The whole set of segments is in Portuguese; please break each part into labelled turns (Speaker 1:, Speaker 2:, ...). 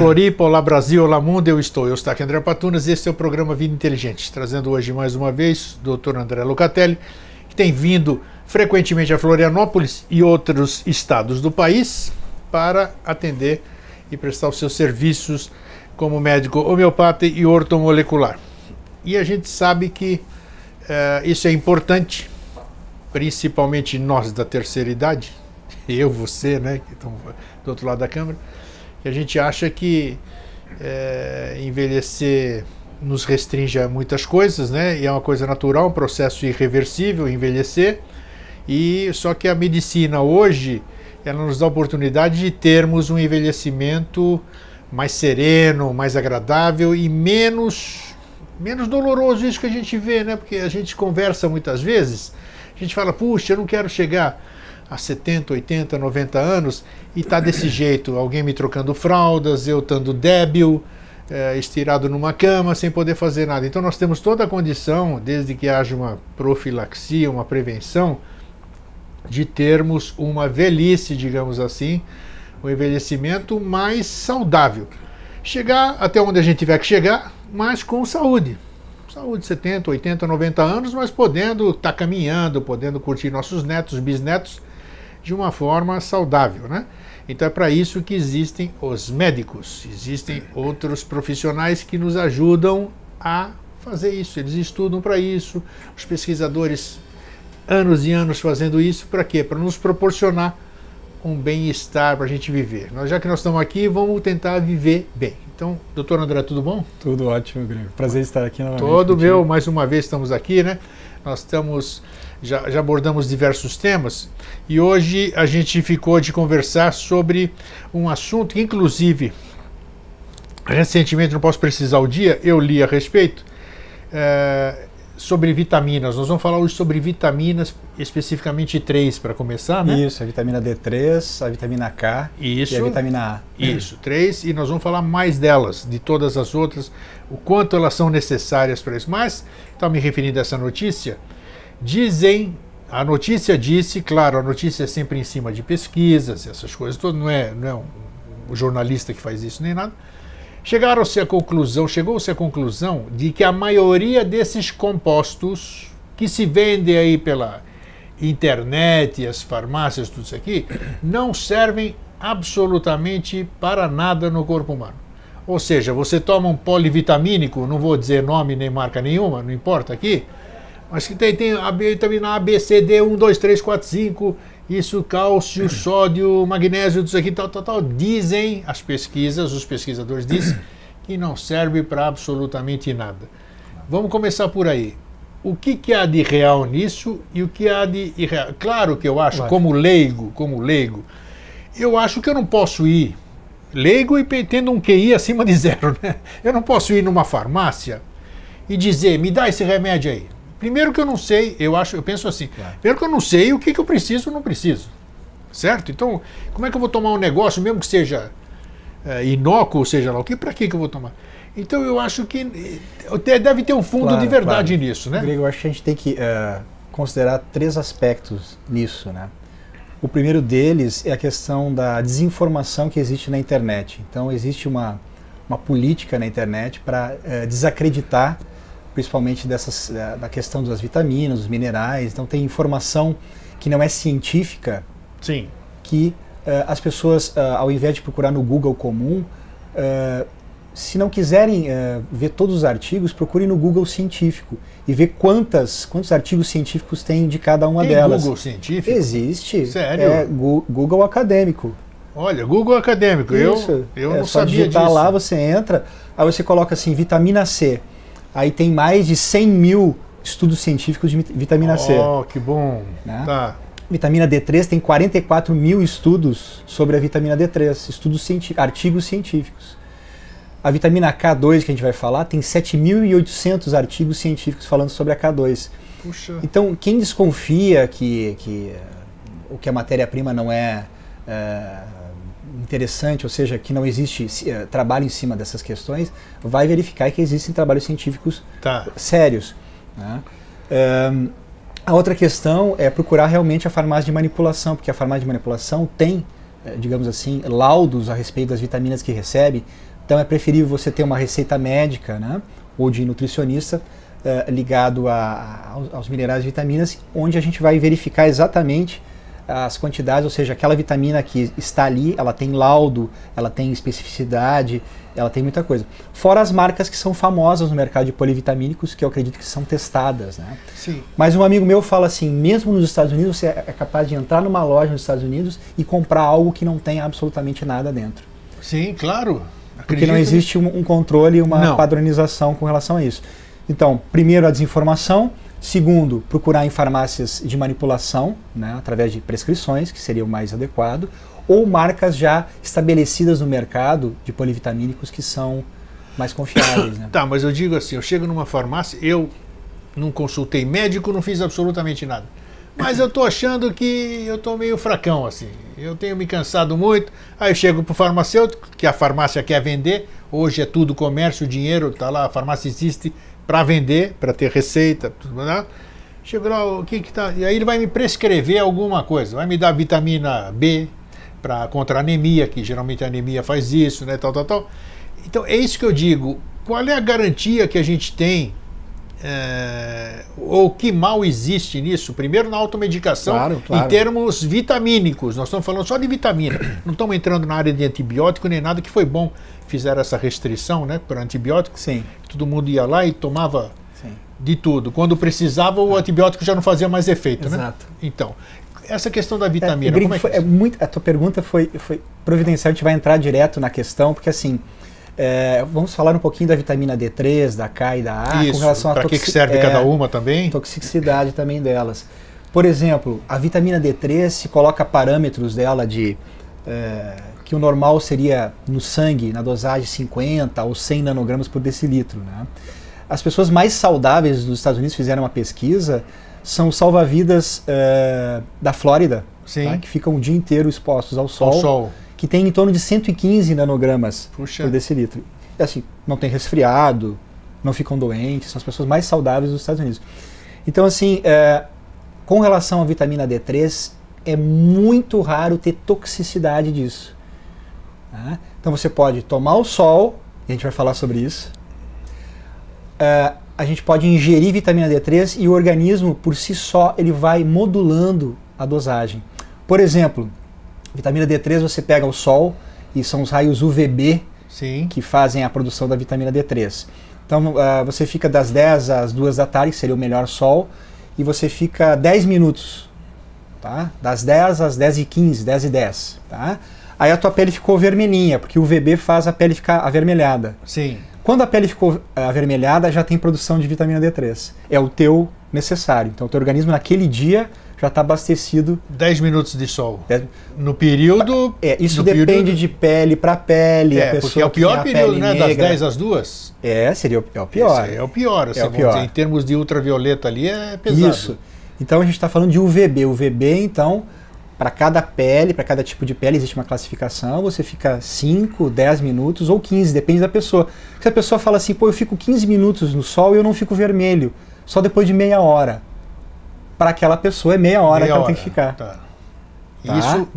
Speaker 1: Floripa, olá Brasil, olá mundo, eu estou. Eu estou aqui André Patunas e este é o programa Vida Inteligente, trazendo hoje mais uma vez o Dr. André Locatelli, que tem vindo frequentemente a Florianópolis e outros estados do país para atender e prestar os seus serviços como médico homeopata e ortomolecular. E a gente sabe que uh, isso é importante, principalmente nós da terceira idade, eu, você, né, que estão do outro lado da câmera, que a gente acha que é, envelhecer nos restringe a muitas coisas, né? E é uma coisa natural, um processo irreversível envelhecer. E só que a medicina hoje ela nos dá a oportunidade de termos um envelhecimento mais sereno, mais agradável e menos menos doloroso isso que a gente vê, né? Porque a gente conversa muitas vezes, a gente fala, puxa, eu não quero chegar a 70, 80, 90 anos e tá desse jeito, alguém me trocando fraldas, eu estando débil, é, estirado numa cama, sem poder fazer nada. Então nós temos toda a condição, desde que haja uma profilaxia, uma prevenção, de termos uma velhice, digamos assim, um envelhecimento mais saudável. Chegar até onde a gente tiver que chegar, mas com saúde. Saúde, 70, 80, 90 anos, mas podendo estar tá caminhando, podendo curtir nossos netos, bisnetos de uma forma saudável, né? Então é para isso que existem os médicos, existem outros profissionais que nos ajudam a fazer isso. Eles estudam para isso, os pesquisadores anos e anos fazendo isso para quê? Para nos proporcionar um bem-estar para a gente viver. Nós, já que nós estamos aqui, vamos tentar viver bem. Então, doutor André, tudo bom?
Speaker 2: Tudo ótimo, Grego. Prazer estar aqui novamente.
Speaker 1: Todo meu, mais uma vez estamos aqui, né? Nós estamos já, já, abordamos diversos temas e hoje a gente ficou de conversar sobre um assunto que, inclusive, recentemente, não posso precisar o dia, eu li a respeito, é, sobre vitaminas. Nós vamos falar hoje sobre vitaminas, especificamente três para começar, né?
Speaker 2: Isso, a vitamina D3, a vitamina K
Speaker 1: Isso,
Speaker 2: e a vitamina A.
Speaker 1: Isso, três, e nós vamos falar mais delas, de todas as outras, o quanto elas são necessárias para isso. Mas, estava me referindo a essa notícia, Dizem, a notícia disse, claro, a notícia é sempre em cima de pesquisas, essas coisas todas, não é, não é um, um jornalista que faz isso nem nada. Chegaram-se à conclusão, chegou-se à conclusão de que a maioria desses compostos que se vendem aí pela internet, as farmácias, tudo isso aqui, não servem absolutamente para nada no corpo humano. Ou seja, você toma um polivitamínico, não vou dizer nome nem marca nenhuma, não importa aqui, mas que tem, tem a vitamina A, B, C, D, 1, 2, 3, 4, 5, isso, cálcio, sódio, magnésio, tudo isso aqui, tal, tal, tal. Dizem as pesquisas, os pesquisadores dizem que não serve para absolutamente nada. Vamos começar por aí. O que, que há de real nisso e o que há de irreal? Claro que eu acho, como leigo, como leigo, eu acho que eu não posso ir leigo e tendo um QI acima de zero, né? Eu não posso ir numa farmácia e dizer, me dá esse remédio aí. Primeiro que eu não sei, eu acho, eu penso assim, claro. primeiro que eu não sei o que, que eu preciso ou não preciso. Certo? Então, como é que eu vou tomar um negócio, mesmo que seja é, inócuo, seja lá o que, para que, que eu vou tomar? Então eu acho que eh, deve ter um fundo claro, de verdade claro. nisso, né?
Speaker 2: Grego, eu acho que a gente tem que uh, considerar três aspectos nisso, né? O primeiro deles é a questão da desinformação que existe na internet. Então existe uma, uma política na internet para uh, desacreditar principalmente dessas, da questão das vitaminas, dos minerais. Então tem informação que não é científica,
Speaker 1: Sim.
Speaker 2: que uh, as pessoas, uh, ao invés de procurar no Google comum, se não quiserem ver todos os artigos, procurem no Google científico e ver quantas, quantos artigos científicos tem de cada uma
Speaker 1: tem
Speaker 2: delas.
Speaker 1: Google científico?
Speaker 2: Existe.
Speaker 1: Sério?
Speaker 2: É Google acadêmico.
Speaker 1: Olha, Google acadêmico. Isso. Eu, eu é, não só sabia digitar
Speaker 2: disso. lá, você entra, aí você coloca assim, vitamina C. Aí tem mais de 100 mil estudos científicos de vitamina C.
Speaker 1: Oh, que bom. Né? Tá.
Speaker 2: Vitamina D3 tem 44 mil estudos sobre a vitamina D3, estudos científicos, artigos científicos. A vitamina K2 que a gente vai falar tem 7.800 artigos científicos falando sobre a K2.
Speaker 1: Puxa.
Speaker 2: Então, quem desconfia que, que o que a matéria-prima não é, é interessante, ou seja, que não existe uh, trabalho em cima dessas questões, vai verificar que existem trabalhos científicos
Speaker 1: tá.
Speaker 2: sérios. Né? Um, a outra questão é procurar realmente a farmácia de manipulação, porque a farmácia de manipulação tem eh, digamos assim, laudos a respeito das vitaminas que recebe. Então é preferível você ter uma receita médica, né, ou de nutricionista eh, ligado a, a, aos minerais e vitaminas, onde a gente vai verificar exatamente as quantidades, ou seja, aquela vitamina que está ali, ela tem laudo, ela tem especificidade, ela tem muita coisa. Fora as marcas que são famosas no mercado de polivitamínicos, que eu acredito que são testadas. Né?
Speaker 1: Sim.
Speaker 2: Mas um amigo meu fala assim, mesmo nos Estados Unidos, você é capaz de entrar numa loja nos Estados Unidos e comprar algo que não tem absolutamente nada dentro.
Speaker 1: Sim, claro.
Speaker 2: Porque não existe um, um controle, uma não. padronização com relação a isso. Então, primeiro a desinformação, Segundo, procurar em farmácias de manipulação, né, através de prescrições, que seria o mais adequado, ou marcas já estabelecidas no mercado de polivitamínicos que são mais confiáveis. Né?
Speaker 1: Tá, mas eu digo assim, eu chego numa farmácia, eu não consultei médico, não fiz absolutamente nada. Mas eu estou achando que eu estou meio fracão, assim. Eu tenho me cansado muito. Aí eu chego para o farmacêutico, que a farmácia quer vender. Hoje é tudo comércio, dinheiro, tá lá, a farmácia existe para vender, para ter receita, tudo, né? Chego lá, o que que tá? E aí ele vai me prescrever alguma coisa, vai me dar vitamina B para contra anemia, que geralmente a anemia faz isso, né, tal, tal, tal. Então é isso que eu digo. Qual é a garantia que a gente tem é, ou que mal existe nisso? Primeiro na automedicação, claro, claro. em termos vitamínicos. Nós estamos falando só de vitamina. Não estamos entrando na área de antibiótico nem nada que foi bom fizeram essa restrição né, para antibiótico.
Speaker 2: Sim.
Speaker 1: Todo mundo ia lá e tomava Sim. de tudo. Quando precisava, o antibiótico já não fazia mais efeito. Né?
Speaker 2: Exato.
Speaker 1: Né? Então, essa questão da vitamina.
Speaker 2: É, é, foi, é muito, a tua pergunta foi, foi providencial, a gente vai entrar direto na questão, porque assim. É, vamos falar um pouquinho da vitamina D3, da K e da A,
Speaker 1: Isso, com relação a Para que, que serve é, cada uma também?
Speaker 2: Toxicidade também delas. Por exemplo, a vitamina D3 se coloca parâmetros dela de é, que o normal seria no sangue, na dosagem 50 ou 100 nanogramas por decilitro. Né? As pessoas mais saudáveis dos Estados Unidos fizeram uma pesquisa, são salva-vidas uh, da Flórida, tá? que ficam o dia inteiro expostos ao sol,
Speaker 1: ao sol,
Speaker 2: que tem em torno de 115 nanogramas Puxa. por decilitro. E, assim, não tem resfriado, não ficam doentes, são as pessoas mais saudáveis dos Estados Unidos. Então, assim, uh, com relação à vitamina D3, é muito raro ter toxicidade disso. Né? Então você pode tomar o sol, e a gente vai falar sobre isso. Uh, a gente pode ingerir vitamina D3 e o organismo por si só ele vai modulando a dosagem. Por exemplo, vitamina D3 você pega o sol e são os raios UVB
Speaker 1: Sim.
Speaker 2: que fazem a produção da vitamina D3. Então uh, você fica das 10 às 2 da tarde, que seria o melhor sol, e você fica 10 minutos. Tá? Das 10 às 10 e 15, 10 e 10. Tá? Aí a tua pele ficou vermelhinha, porque o VB faz a pele ficar avermelhada.
Speaker 1: Sim.
Speaker 2: Quando a pele ficou eh, avermelhada, já tem produção de vitamina D3. É o teu necessário. Então o teu organismo naquele dia já está abastecido.
Speaker 1: 10 minutos de sol. Dez... No período.
Speaker 2: É, isso depende período... de pele para pele.
Speaker 1: É, porque é o pior período, né? Negra. Das 10 às 2.
Speaker 2: É, seria o, é o pior.
Speaker 1: Esse é o pior, assim, é o pior. Dizer, em termos de ultravioleta ali é pesado.
Speaker 2: Isso. Então a gente está falando de UVB. UVB, então, para cada pele, para cada tipo de pele existe uma classificação, você fica 5, 10 minutos ou 15, depende da pessoa. Se a pessoa fala assim, pô, eu fico 15 minutos no sol e eu não fico vermelho, só depois de meia hora. Para aquela pessoa é meia hora meia que ela hora, tem que ficar.
Speaker 1: Tá. Tá? Isso,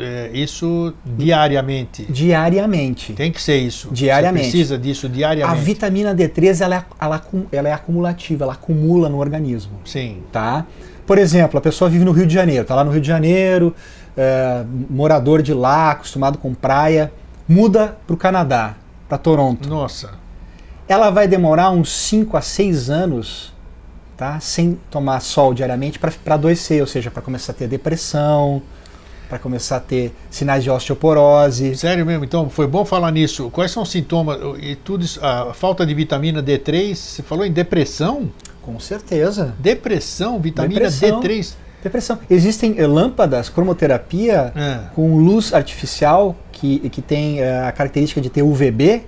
Speaker 1: é, isso diariamente.
Speaker 2: Diariamente.
Speaker 1: Tem que ser isso.
Speaker 2: Diariamente.
Speaker 1: Você precisa disso diariamente.
Speaker 2: A vitamina D3 ela é, ela, ela é acumulativa, ela acumula no organismo.
Speaker 1: Sim.
Speaker 2: Tá? Por exemplo, a pessoa vive no Rio de Janeiro, está lá no Rio de Janeiro, é, morador de lá, acostumado com praia, muda para o Canadá, para Toronto.
Speaker 1: Nossa.
Speaker 2: Ela vai demorar uns 5 a 6 anos tá, sem tomar sol diariamente para adoecer, ou seja, para começar a ter depressão, para começar a ter sinais de osteoporose.
Speaker 1: Sério mesmo? Então, foi bom falar nisso. Quais são os sintomas? E tudo isso, a falta de vitamina D3, você falou em depressão?
Speaker 2: Com certeza.
Speaker 1: Depressão, vitamina
Speaker 2: Depressão.
Speaker 1: D3.
Speaker 2: Depressão. Existem eh, lâmpadas, cromoterapia
Speaker 1: É.
Speaker 2: com luz artificial que, que tem eh, a característica de ter UVB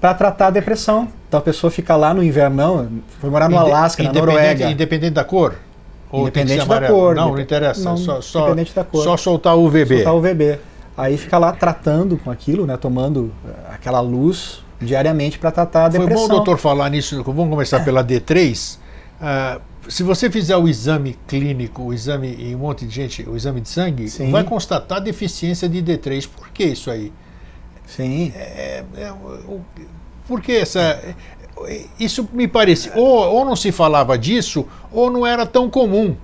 Speaker 2: para tratar a depressão. Então a pessoa fica lá no invernão, foi morar no
Speaker 1: Inde-
Speaker 2: Alasca, na Noruega.
Speaker 1: Independente da cor? Ou
Speaker 2: Independente da cor.
Speaker 1: Não, não interessa.
Speaker 2: não,
Speaker 1: só, só,
Speaker 2: independente da cor.
Speaker 1: só soltar o UVB.
Speaker 2: Soltar UVB. Aí fica lá tratando com aquilo, né, tomando eh, aquela luz diariamente para tratar a
Speaker 1: Foi
Speaker 2: depressão.
Speaker 1: bom o doutor falar nisso. Vamos começar pela D3. ah, se você fizer o exame clínico, o exame em um monte de gente, o exame de sangue,
Speaker 2: Sim.
Speaker 1: vai constatar deficiência de D3. Por que isso aí?
Speaker 2: Sim.
Speaker 1: É, é, o- por que essa. Isso me parece. Ou, ou não se falava disso, ou não era tão comum.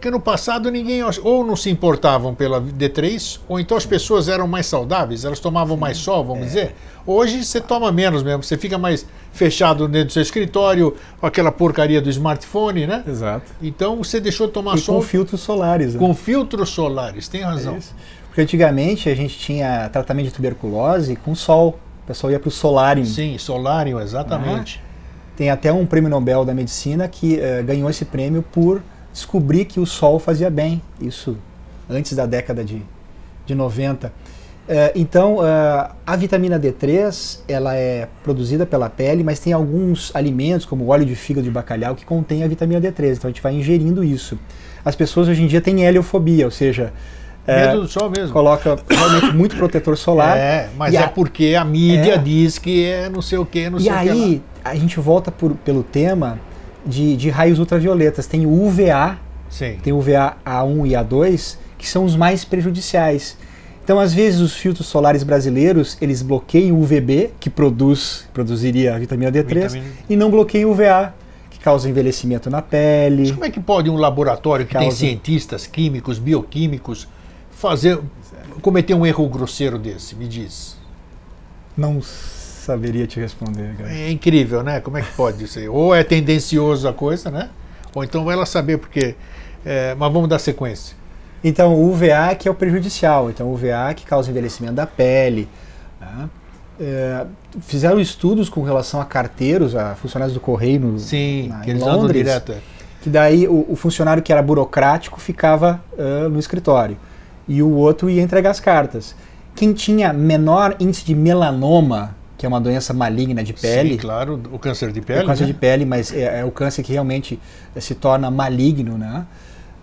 Speaker 1: Porque no passado ninguém. Ou não se importavam pela D3, ou então as pessoas eram mais saudáveis, elas tomavam mais sol, vamos dizer. Hoje você toma menos mesmo, você fica mais fechado dentro do seu escritório, com aquela porcaria do smartphone, né?
Speaker 2: Exato.
Speaker 1: Então você deixou de tomar
Speaker 2: E
Speaker 1: sol
Speaker 2: com filtros solares. né?
Speaker 1: com filtros solares, tem razão.
Speaker 2: É. Porque antigamente a gente tinha tratamento de tuberculose com sol. O pessoal ia para o solário.
Speaker 1: Sim, solário, exatamente.
Speaker 2: Tem até um prêmio Nobel da Medicina que eh, ganhou esse prêmio por descobrir que o sol fazia bem. Isso antes da década de, de 90. Eh, então, eh, a vitamina D3 ela é produzida pela pele, mas tem alguns alimentos, como o óleo de fígado de bacalhau, que contém a vitamina D3. Então, a gente vai ingerindo isso. As pessoas hoje em dia têm heliofobia, ou seja, eh,
Speaker 1: Medo do sol mesmo.
Speaker 2: coloca realmente muito protetor solar.
Speaker 1: É, mas
Speaker 2: E
Speaker 1: é
Speaker 2: a-
Speaker 1: porque a mídia
Speaker 2: É.
Speaker 1: diz que é não sei o que, não
Speaker 2: E
Speaker 1: sei o que.
Speaker 2: aí, a gente volta por- pelo tema de, de raios ultravioletas. Tem o UVA,
Speaker 1: Sim.
Speaker 2: tem o UVA A1 e A2, que são os mais prejudiciais. Então, às vezes, os filtros solares brasileiros, eles bloqueiam o UVB, que produz, produziria a vitamina D3,
Speaker 1: Vitamina-
Speaker 2: e não bloqueiam o UVA, que causa envelhecimento na pele.
Speaker 1: Mas como é que pode um laboratório que tem
Speaker 2: Causa-
Speaker 1: cientistas químicos, bioquímicos, fazer cometer um erro grosseiro desse? Me diz.
Speaker 2: Não saberia te responder, cara.
Speaker 1: É incrível, né? Como é que pode ser? Ou é tendencioso a coisa, né? Ou então vai ela saber porque. é, mas vamos dar sequência.
Speaker 2: Então, o UVA que é o prejudicial. Então, o UVA que causa envelhecimento da pele. né? É, fizeram estudos com relação a carteiros, a funcionários do correio no,
Speaker 1: Sim,
Speaker 2: na-
Speaker 1: que eles andam
Speaker 2: Londres,
Speaker 1: direto. é.
Speaker 2: que daí o, o funcionário que era burocrático ficava ah, no escritório e o outro ia entregar as cartas. Quem tinha menor índice de melanoma, que é uma doença maligna de pele,
Speaker 1: Sim, claro, o câncer de
Speaker 2: é
Speaker 1: pele.
Speaker 2: câncer
Speaker 1: né?
Speaker 2: de pele, mas é, é o câncer que realmente eh, se torna maligno, né?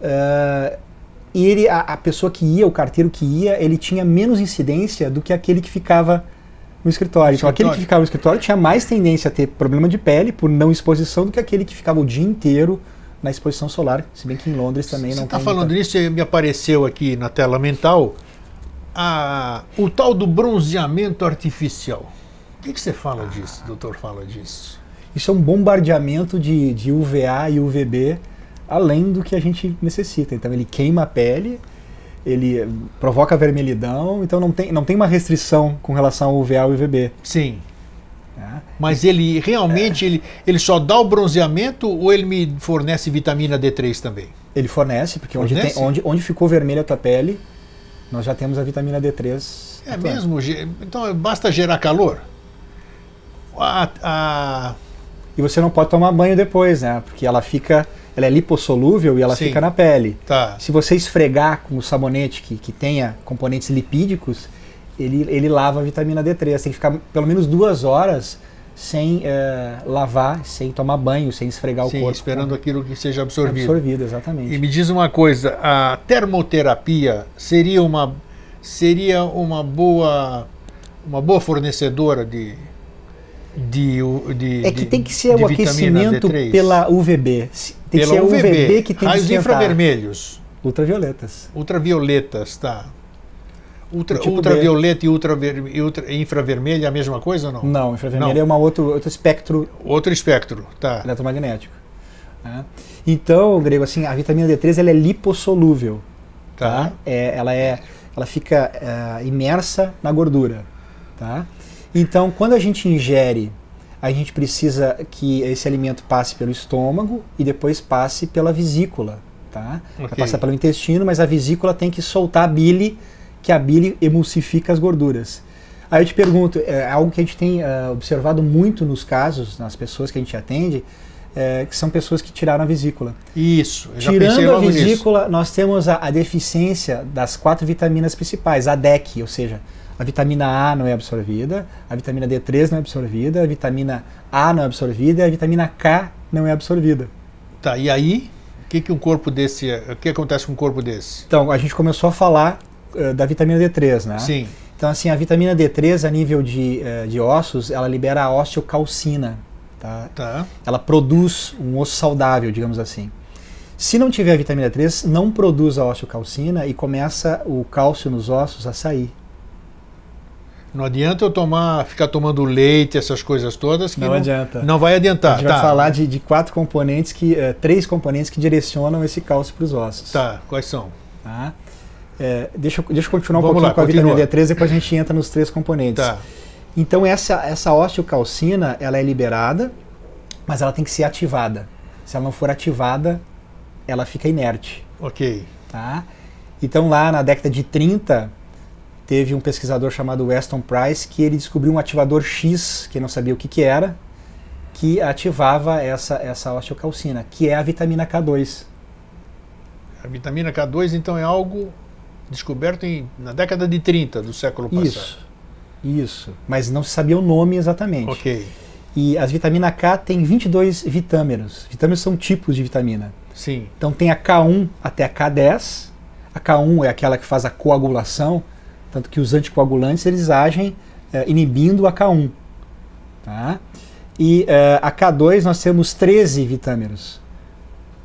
Speaker 2: Ah, e ele, a, a pessoa que ia, o carteiro que ia, ele tinha menos incidência do que aquele que ficava no escritório. Então, aquele que ficava no escritório tinha mais tendência a ter problema de pele por não exposição do que aquele que ficava o dia inteiro na exposição solar. Se bem que em Londres também
Speaker 1: Você
Speaker 2: não
Speaker 1: está falando nisso, e me apareceu aqui na tela mental a- o tal do bronzeamento artificial. O que, que você fala disso, doutor? Fala disso.
Speaker 2: Isso é um bombardeamento de, de UVA e UVB além do que a gente necessita. Então ele queima a pele, ele eh, provoca vermelhidão, então não tem, não tem uma restrição com relação ao UVA e UVB.
Speaker 1: Sim.
Speaker 2: né?
Speaker 1: Mas ele realmente ele, ele só dá o bronzeamento ou ele me fornece vitamina D3 também?
Speaker 2: Ele fornece, porque onde,
Speaker 1: Fornece?
Speaker 2: tem, onde, onde ficou vermelha a tua pele, nós já temos a vitamina D3.
Speaker 1: É
Speaker 2: atuando.
Speaker 1: mesmo? Então basta gerar calor? A, a-
Speaker 2: E você não pode tomar banho depois, né? Porque ela fica, ela é lipossolúvel e ela
Speaker 1: Sim.
Speaker 2: fica na pele.
Speaker 1: tá.
Speaker 2: Se você esfregar com o sabonete que, que tenha componentes lipídicos, ele, ele lava a vitamina D3. Tem que ficar pelo menos duas horas sem eh, lavar, sem tomar banho, sem esfregar o
Speaker 1: Sim,
Speaker 2: corpo.
Speaker 1: esperando
Speaker 2: com-
Speaker 1: aquilo que seja absorvido.
Speaker 2: absorvido, exatamente.
Speaker 1: E me diz uma coisa, a termoterapia seria uma seria uma boa uma boa fornecedora de de, de
Speaker 2: É que tem que ser o aquecimento
Speaker 1: D3?
Speaker 2: pela UVB. Tem
Speaker 1: pela
Speaker 2: que ser
Speaker 1: UVB,
Speaker 2: UVB que tem
Speaker 1: raios
Speaker 2: que esquentar.
Speaker 1: infravermelhos,
Speaker 2: Ultravioletas.
Speaker 1: ultravioletas, tá? Ultra,
Speaker 2: tipo
Speaker 1: ultravioleta e, ultraver, e ultra, infravermelho é a mesma coisa ou não?
Speaker 2: Não, infravermelho
Speaker 1: Não.
Speaker 2: é uma outro, outro espectro
Speaker 1: Outro espectro, tá?
Speaker 2: eletromagnético. né? Então, Grego, assim, a vitamina D3 ela é lipossolúvel.
Speaker 1: Tá.
Speaker 2: É, ela é, ela fica é, imersa na gordura, tá? Então, quando a gente ingere, a gente precisa que esse alimento passe pelo estômago e depois passe pela vesícula, tá? Vai
Speaker 1: Ok.
Speaker 2: passar pelo intestino, mas a vesícula tem que soltar a bile, que a bile emulsifica as gorduras. Aí eu te pergunto, é algo que a gente tem é, observado muito nos casos, nas pessoas que a gente atende, é, que são pessoas que tiraram a vesícula.
Speaker 1: Isso, eu já
Speaker 2: Tirando a
Speaker 1: logo nisso.
Speaker 2: vesícula, nós temos a, a deficiência das quatro vitaminas principais, a DEC, ou seja, a vitamina A não é absorvida, a vitamina D3 não é absorvida, a vitamina A não é absorvida e a vitamina K não é absorvida.
Speaker 1: Tá, e aí, o que, que um corpo desse, o que acontece com um corpo desse?
Speaker 2: Então, a gente começou a falar eh, da vitamina D3, né?
Speaker 1: Sim,
Speaker 2: Então, assim, a vitamina D3 a nível de, eh, de ossos, ela libera a osteocalcina. Tá?
Speaker 1: Tá.
Speaker 2: Ela produz um osso saudável, digamos assim. Se não tiver a vitamina 3, não produz a osteocalcina e começa o cálcio nos ossos a sair.
Speaker 1: Não adianta eu tomar, ficar tomando leite, essas coisas todas que
Speaker 2: Não adianta.
Speaker 1: Não vai adiantar.
Speaker 2: a gente
Speaker 1: tá.
Speaker 2: vai falar de, de quatro componentes que, eh, três componentes que direcionam esse cálcio para os ossos.
Speaker 1: Tá, quais são?
Speaker 2: Tá? É, deixa, eu- deixa eu continuar um
Speaker 1: Vamos
Speaker 2: pouquinho
Speaker 1: lá,
Speaker 2: com a vitamina
Speaker 1: continua.
Speaker 2: D3, depois a gente entra nos três componentes.
Speaker 1: Tá.
Speaker 2: Então essa, essa osteocalcina, ela é liberada, mas ela tem que ser ativada. Se ela não for ativada, ela fica inerte.
Speaker 1: Ok.
Speaker 2: Tá? Então lá na década de 30, teve um pesquisador chamado Weston Price que ele descobriu um ativador X, que não sabia o que, que era, que ativava essa, essa osteocalcina, que é a vitamina K2.
Speaker 1: A vitamina K2, então, é algo descoberto em, na década de 30 do século passado.
Speaker 2: Isso, isso. Mas não se sabia o nome exatamente.
Speaker 1: Ok.
Speaker 2: E as vitamina K tem 22 vitâmeros. Vitâmeros são tipos de vitamina.
Speaker 1: Sim.
Speaker 2: Então tem a K1 até a K10. A K1 é aquela que faz a coagulação, tanto que os anticoagulantes eles agem eh, inibindo a K1. Tá? E eh, a K2 nós temos 13 vitâmeros.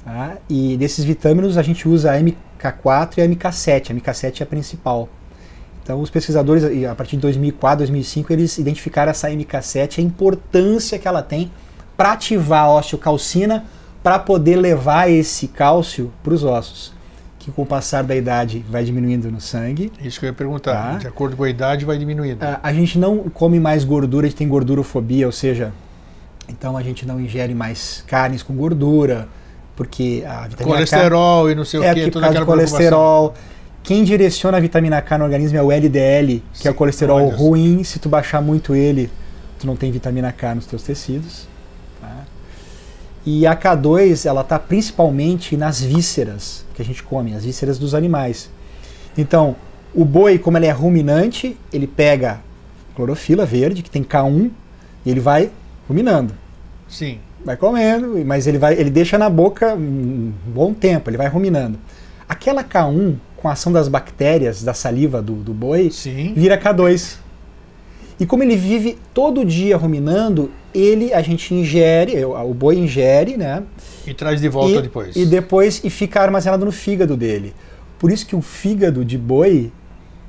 Speaker 2: Tá? E desses vitâmeros a gente usa a MK4 e a MK7. A MK7 é a principal. Então os pesquisadores, a partir de 2004, 2005, eles identificaram essa MK7, a importância que ela tem para ativar a osteocalcina para poder levar esse cálcio para os ossos, que com o passar da idade vai diminuindo no sangue.
Speaker 1: Isso que eu ia perguntar.
Speaker 2: Tá.
Speaker 1: De acordo com a idade, vai diminuindo.
Speaker 2: A, a gente não come mais gordura, a gente tem gordurofobia, ou seja, então a gente não ingere mais carnes com gordura, porque a vitamina K
Speaker 1: Colesterol e não sei
Speaker 2: é
Speaker 1: o que,
Speaker 2: por
Speaker 1: toda aquela
Speaker 2: colesterol. Quem direciona a vitamina K no organismo é o LDL, que é o
Speaker 1: Sim,
Speaker 2: colesterol
Speaker 1: olha
Speaker 2: ruim. Se tu baixar muito ele, tu não tem vitamina K nos teus tecidos. E a K2, ela está principalmente nas vísceras que a gente come, as vísceras dos animais. Então, o boi, como ele é ruminante, ele pega clorofila verde, que tem K1, e ele vai ruminando
Speaker 1: Sim.
Speaker 2: vai comendo, mas ele vai, ele deixa na boca um bom tempo, ele vai ruminando. Aquela K1, com a ação das bactérias da saliva do, do boi,
Speaker 1: Sim.
Speaker 2: vira K2. E como ele vive todo dia ruminando, ele a gente ingere, o boi ingere, né?
Speaker 1: E traz de volta
Speaker 2: e,
Speaker 1: depois.
Speaker 2: E depois e fica armazenado no fígado dele. Por isso que o fígado de boi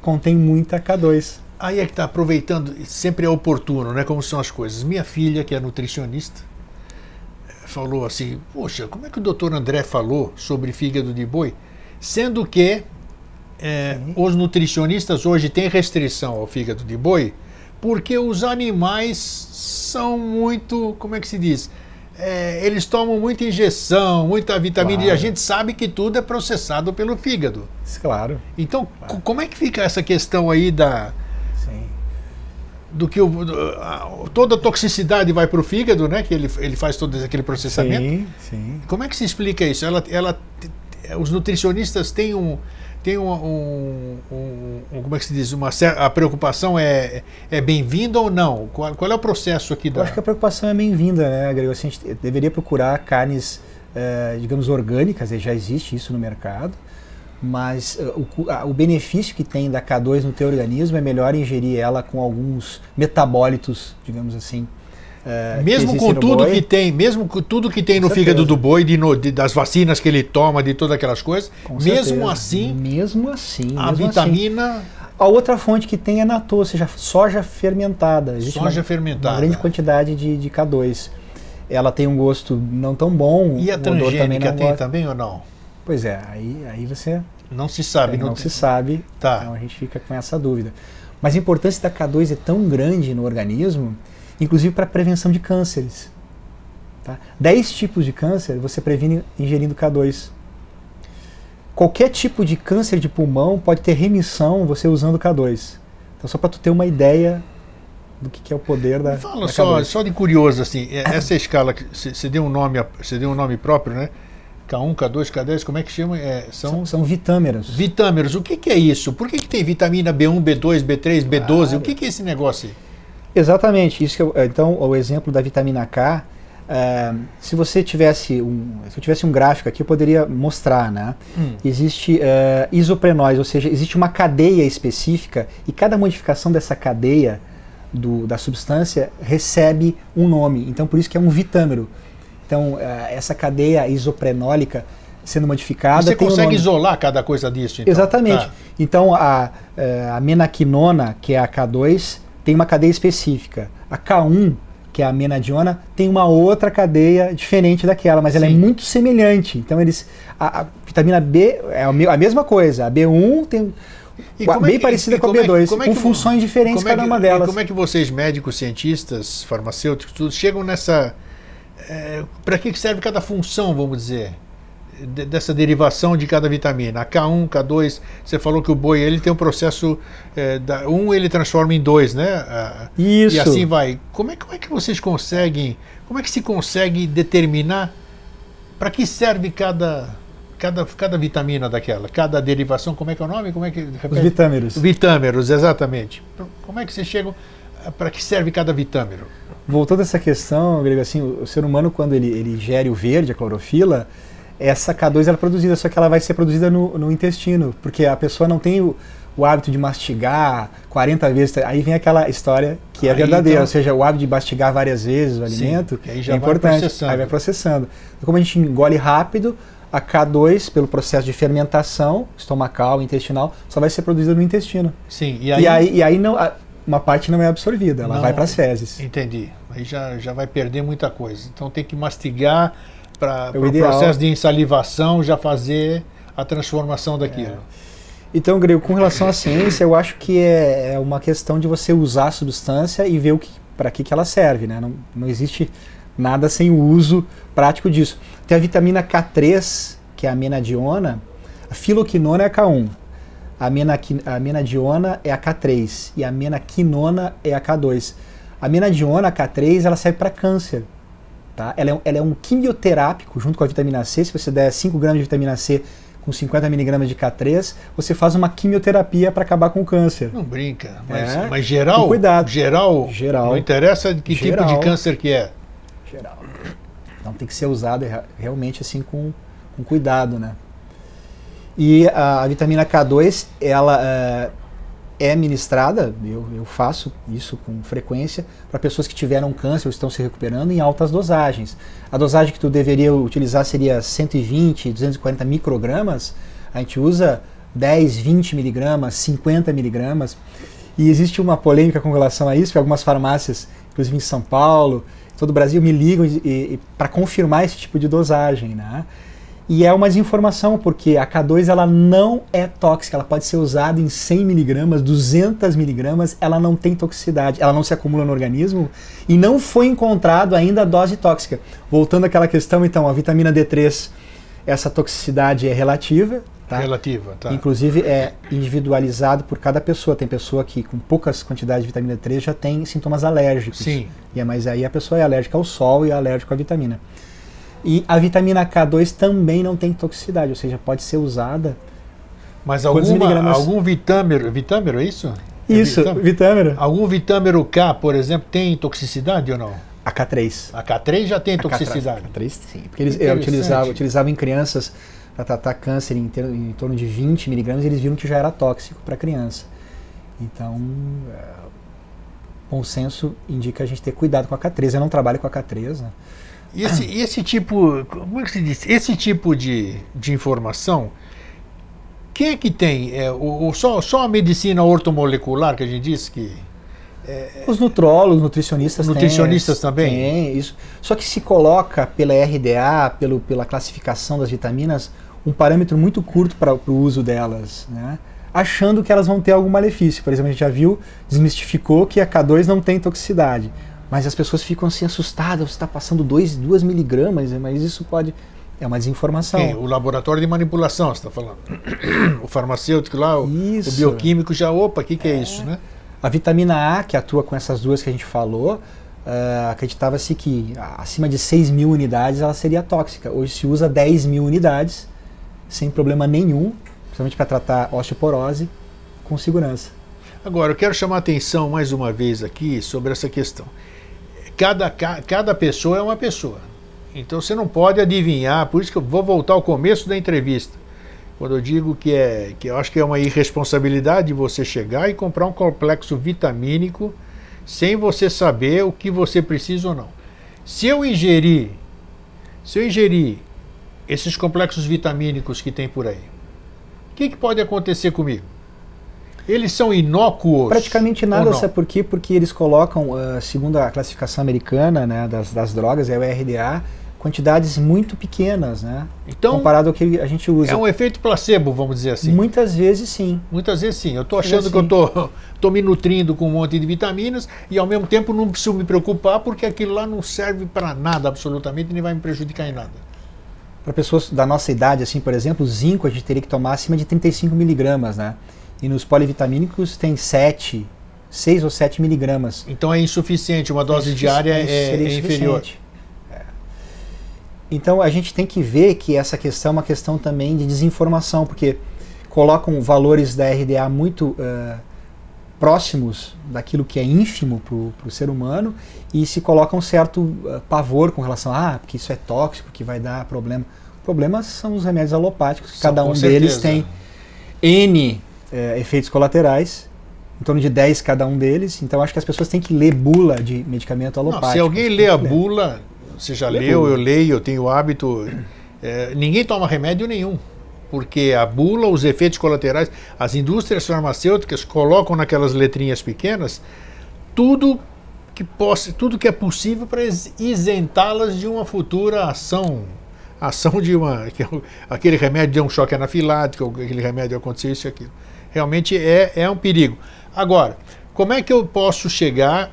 Speaker 2: contém muita K2.
Speaker 1: Aí é que está aproveitando, sempre é oportuno, né? Como são as coisas. Minha filha, que é nutricionista, falou assim: Poxa, como é que o doutor André falou sobre fígado de boi? Sendo que eh, os nutricionistas hoje têm restrição ao fígado de boi, porque os animais são muito, como é que se diz? Eh, eles tomam muita injeção, muita vitamina, e a
Speaker 2: Claro.
Speaker 1: gente sabe que tudo é processado pelo fígado.
Speaker 2: Claro.
Speaker 1: Então, co- como é que fica essa questão aí da,
Speaker 2: Sim.
Speaker 1: do que o, do- a- toda a toxicidade vai para o fígado, né? Que ele, ele faz todo aquele processamento.
Speaker 2: Sim, sim.
Speaker 1: Como é que se explica isso? Ela, ela, os nutricionistas têm um, têm um, um- um- como é que se diz, uma a preocupação é, é bem-vinda ou não? Qual, qual é o processo aqui
Speaker 2: Eu
Speaker 1: da?
Speaker 2: acho que a preocupação é bem-vinda, né, Gregor? Assim, a gente deveria procurar carnes, eh, digamos, orgânicas, já existe isso no mercado, mas eh, o, a- o benefício que tem da K2 no teu organismo é melhor ingerir ela com alguns metabólitos, digamos assim. Que
Speaker 1: Mesmo com tudo que tem, mesmo com tudo que tem
Speaker 2: Com
Speaker 1: no fígado
Speaker 2: certeza.
Speaker 1: do boi, de no- de- das vacinas que ele toma, de todas aquelas coisas,
Speaker 2: Com
Speaker 1: mesmo
Speaker 2: certeza.
Speaker 1: assim,
Speaker 2: mesmo assim,
Speaker 1: a
Speaker 2: mesmo assim.
Speaker 1: vitamina
Speaker 2: A outra fonte que tem é natô, ou seja, soja fermentada. Existe
Speaker 1: soja
Speaker 2: uma,
Speaker 1: fermentada.
Speaker 2: uma grande quantidade de, de K2. Ela tem um gosto não tão bom.
Speaker 1: E a
Speaker 2: também
Speaker 1: transgênica
Speaker 2: não
Speaker 1: tem
Speaker 2: gosta.
Speaker 1: também ou não?
Speaker 2: Pois é, aí, aí você
Speaker 1: Não se sabe.
Speaker 2: não,
Speaker 1: não
Speaker 2: se
Speaker 1: tem-
Speaker 2: sabe,
Speaker 1: Tá.
Speaker 2: então a gente fica com essa dúvida. Mas a importância da K2 é tão grande no organismo, inclusive para prevenção de cânceres. Tá? 10 tipos de câncer você previne ingerindo K2. Qualquer tipo de câncer de pulmão pode ter remissão você usando K2. Então só para tu ter uma ideia do que, que é o poder da,
Speaker 1: Fala
Speaker 2: da
Speaker 1: só,
Speaker 2: K2.
Speaker 1: só de curioso, assim, é- essa escala, que você deu um nome, deu um nome próprio, né? K1, K2, K10, como é que chama? É, são
Speaker 2: São, são vitâmeros.
Speaker 1: vitâmeros. O que, que é isso? Por que, que tem vitamina B1, B2, B3, B12?
Speaker 2: Claro.
Speaker 1: O que, que é esse negócio aí?
Speaker 2: Exatamente, isso eu, então o exemplo da vitamina K, eh, se você tivesse um, se eu tivesse um gráfico aqui, eu poderia mostrar, né?
Speaker 1: Hum.
Speaker 2: Existe eh, isoprenóis, ou seja, existe uma cadeia específica e cada modificação dessa cadeia do, da substância recebe um nome. Então, por isso que é um vitâmero. Então, essa cadeia isoprenólica sendo modificada.
Speaker 1: Você consegue
Speaker 2: um
Speaker 1: isolar cada coisa disso?
Speaker 2: Então? Exatamente. Tá. Então, a, a menaquinona, que é a K2, tem uma cadeia específica. A K1, que é a menadiona, tem uma outra cadeia diferente daquela, mas ela é muito semelhante. Então, eles. A, a vitamina B é a mesma coisa. A B1 tem e é bem é parecida com a B2, é, com funções diferentes cada uma delas.
Speaker 1: como é que vocês, médicos, cientistas, farmacêuticos, tudo, chegam nessa. É, Para que serve cada função, vamos dizer? Dessa derivação de cada vitamina. A K1, K2, você falou que o boi ele tem um processo. É, da, um ele transforma em dois, né?
Speaker 2: Isso.
Speaker 1: E assim vai. Como é, como é que vocês conseguem. Como é que se consegue determinar para que serve cada cada, cada vitamina daquela, cada derivação, como é que é o nome? Como é que,
Speaker 2: repete? Os vitâmeros.
Speaker 1: Vitâmeros, exatamente. Como é que vocês chegam, para que serve cada vitâmero?
Speaker 2: Voltando a essa questão, Grego, assim, o, o ser humano, quando ele, ele gere o verde, a clorofila, essa K2 ela é produzida, só que ela vai ser produzida no, no intestino, porque a pessoa não tem o, o hábito de mastigar 40 vezes. Aí vem aquela história que é aí, verdadeira, então, ou seja, o hábito de mastigar várias vezes o alimento sim, é importante. Aí vai processando. Então, como a gente engole rápido, a K2, pelo processo de fermentação estomacal, intestinal, só vai ser produzida no intestino.
Speaker 1: Sim,
Speaker 2: e aí, e aí, e aí não, uma parte não é absorvida, ela não, vai para as fezes.
Speaker 1: Entendi. Aí já, já vai perder muita coisa. Então tem que mastigar para é o processo de ensalivação já fazer a transformação daquilo. É.
Speaker 2: Então, Grego, com relação à ciência, eu acho que é, é uma questão de você usar a substância e ver para que, que ela serve. Né? Não, não existe nada sem o uso prático disso. Tem a vitamina K3, que é a menadiona, a filoquinona é a K1, a, menaqui, a menadiona é a K3 e a menaquinona é a K2. A menadiona, a K3, ela serve para câncer. Tá? Ela, é, ela é um quimioterápico junto com a vitamina C. Se você der 5 gramas de vitamina C com 50 miligramas de K3, você faz uma quimioterapia para acabar com o câncer.
Speaker 1: Não brinca, mas, é, mas geral, cuidado. geral, geral, não interessa que geral, tipo de câncer que é
Speaker 2: geral. Então tem que ser usado realmente assim com, com cuidado, né? E a, a vitamina K2, ela é, é ministrada, eu, eu faço isso com frequência, para pessoas que tiveram câncer ou estão se recuperando em altas dosagens. A dosagem que tu deveria utilizar seria 120, 240 microgramas, a gente usa 10, 20 miligramas, 50 miligramas. E existe uma polêmica com relação a isso, que algumas farmácias, inclusive em São Paulo, todo o Brasil me ligam para confirmar esse tipo de dosagem, né? E é uma desinformação, porque a K2 ela não é tóxica, ela pode ser usada em 100 miligramas, 200 miligramas, ela não tem toxicidade, ela não se acumula no organismo e não foi encontrado ainda a dose tóxica. Voltando àquela questão, então, a vitamina D3, essa toxicidade é relativa, Tá?
Speaker 1: Relativa, tá.
Speaker 2: Inclusive é individualizado por cada pessoa. Tem pessoa que com poucas quantidades de vitamina D3 já tem sintomas alérgicos.
Speaker 1: Sim.
Speaker 2: E é, mas aí a pessoa é alérgica ao sol e é alérgica à vitamina. E a vitamina K2 também não tem toxicidade, ou seja, pode ser usada.
Speaker 1: Mas alguma, algum vitâmero, vitâmero é isso?
Speaker 2: É isso, é vitâmero.
Speaker 1: Algum vitâmero K, por exemplo, tem toxicidade ou não?
Speaker 2: A K3.
Speaker 1: A K3 já tem a toxicidade.
Speaker 2: K3, K3 sim. Porque eles utilizavam, utilizavam em crianças para tratar câncer em, ter, em, torno de 20 miligramas, eles viram que já era tóxico para a criança. Então, é, bom senso indica a gente ter cuidado com a K3. Eu não trabalho com a K3, né?
Speaker 1: E esse, e esse tipo, como é que se diz? Esse tipo de, de informação, quem é que tem? É, o, o, só, só a medicina ortomolecular que a gente disse que
Speaker 2: é, os nutrólogos, nutricionistas,
Speaker 1: nutricionistas têm, também.
Speaker 2: Tem isso. Só que se coloca pela RDA, pelo, pela classificação das vitaminas, um parâmetro muito curto para o uso delas, né? achando que elas vão ter algum malefício. Por exemplo, a gente já viu, desmistificou que a K2 não tem toxicidade. Mas as pessoas ficam assim assustadas, você está passando 2 miligramas, mas isso pode. É uma desinformação. Quem?
Speaker 1: O laboratório de manipulação, você está falando. o farmacêutico lá, o, o, bioquímico já, opa, o que, que é, é isso, né?
Speaker 2: A vitamina A, que atua com essas duas que a gente falou, uh, acreditava-se que acima de 6 mil unidades ela seria tóxica. Hoje se usa 10 mil unidades sem problema nenhum, principalmente para tratar osteoporose, com segurança.
Speaker 1: Agora, eu quero chamar a atenção mais uma vez aqui sobre essa questão. Cada, cada pessoa é uma pessoa. Então você não pode adivinhar, por isso que eu vou voltar ao começo da entrevista. Quando eu digo que é que eu acho que é uma irresponsabilidade você chegar e comprar um complexo vitamínico sem você saber o que você precisa ou não. Se eu ingerir, se eu ingerir esses complexos vitamínicos que tem por aí, o que, que pode acontecer comigo? Eles são inócuos?
Speaker 2: Praticamente nada, sabe por quê? Porque eles colocam, uh, segundo a classificação americana né, das, das drogas, é o RDA, quantidades muito pequenas, né?
Speaker 1: Então,
Speaker 2: comparado ao que a gente usa.
Speaker 1: É um efeito placebo, vamos dizer assim.
Speaker 2: Muitas vezes sim.
Speaker 1: Muitas vezes sim. Eu estou achando que eu estou tô me nutrindo com um monte de vitaminas e ao mesmo tempo não preciso me preocupar porque aquilo lá não serve para nada absolutamente nem vai me prejudicar em nada.
Speaker 2: Para pessoas da nossa idade, assim, por exemplo, o zinco a gente teria que tomar acima de 35 miligramas, né? E nos polivitamínicos tem 7, 6 ou 7 miligramas.
Speaker 1: Então é insuficiente, uma dose é diária é, é inferior.
Speaker 2: Então a gente tem que ver que essa questão é uma questão também de desinformação, porque colocam valores da RDA muito uh, próximos daquilo que é ínfimo para o ser humano e se coloca um certo uh, pavor com relação a ah, porque isso é tóxico, porque vai dar problema. Problemas são os remédios alopáticos, que cada um deles tem N uh, efeitos colaterais em torno de 10 cada um deles. Então acho que as pessoas têm que ler bula de medicamento alopático. Não,
Speaker 1: se alguém lê a bula, você já leu, eu leio, eu tenho o hábito. É, ninguém toma remédio nenhum, porque a bula, os efeitos colaterais, as indústrias farmacêuticas colocam naquelas letrinhas pequenas tudo que possa, tudo que é possível para isentá-las de uma futura ação, ação de uma é aquele remédio deu um choque anafilático, aquele remédio aconteceu isso e aquilo. Realmente é, é um perigo. Agora, como é que eu posso chegar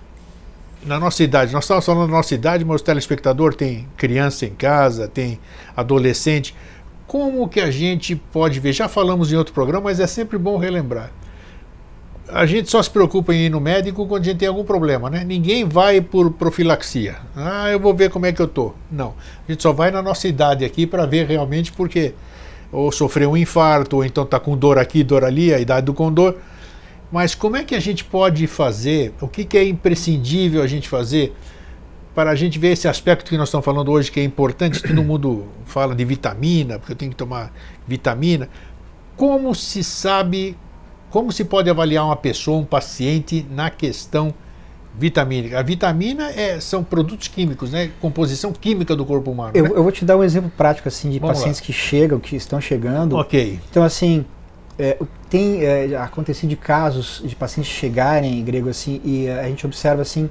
Speaker 1: na nossa idade, nós estamos falando da nossa idade, mas o telespectador tem criança em casa, tem adolescente. Como que a gente pode ver? Já falamos em outro programa, mas é sempre bom relembrar. A gente só se preocupa em ir no médico quando a gente tem algum problema, né? Ninguém vai por profilaxia. Ah, eu vou ver como é que eu tô. Não. A gente só vai na nossa idade aqui para ver realmente porque ou sofreu um infarto, ou então está com dor aqui, dor ali, a idade do condor. Mas como é que a gente pode fazer, o que, que é imprescindível a gente fazer para a gente ver esse aspecto que nós estamos falando hoje, que é importante, todo mundo fala de vitamina, porque eu tenho que tomar vitamina. Como se sabe, como se pode avaliar uma pessoa, um paciente, na questão vitamínica? A vitamina é, são produtos químicos, né? Composição química do corpo humano.
Speaker 2: Eu,
Speaker 1: né?
Speaker 2: eu vou te dar um exemplo prático assim de Vamos pacientes lá. que chegam, que estão chegando.
Speaker 1: Ok.
Speaker 2: Então, assim, é, tem é, acontecido de casos de pacientes chegarem em grego assim e a gente observa assim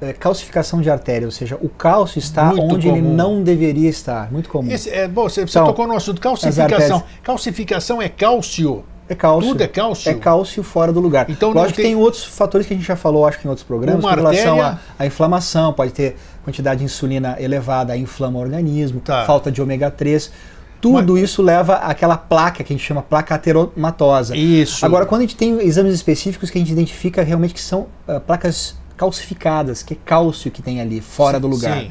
Speaker 2: é, calcificação de artéria, ou seja, o cálcio está muito onde comum. ele não deveria estar, muito comum.
Speaker 1: Esse, é, bom, você, então, tocou no assunto calcificação. Calcificação é cálcio.
Speaker 2: É cálcio.
Speaker 1: Tudo é cálcio?
Speaker 2: É cálcio fora do lugar. Então, Lógico tem... que tem outros fatores que a gente já falou, acho que em outros programas,
Speaker 1: Uma com relação
Speaker 2: à inflamação, pode ter quantidade de insulina elevada, inflama o organismo, tá. falta de ômega 3. Tudo Mas... isso leva àquela placa que a gente chama placa ateromatosa.
Speaker 1: Isso.
Speaker 2: Agora, quando a gente tem exames específicos que a gente identifica realmente que são uh, placas calcificadas, que é cálcio que tem ali, fora sim, do lugar. Sim.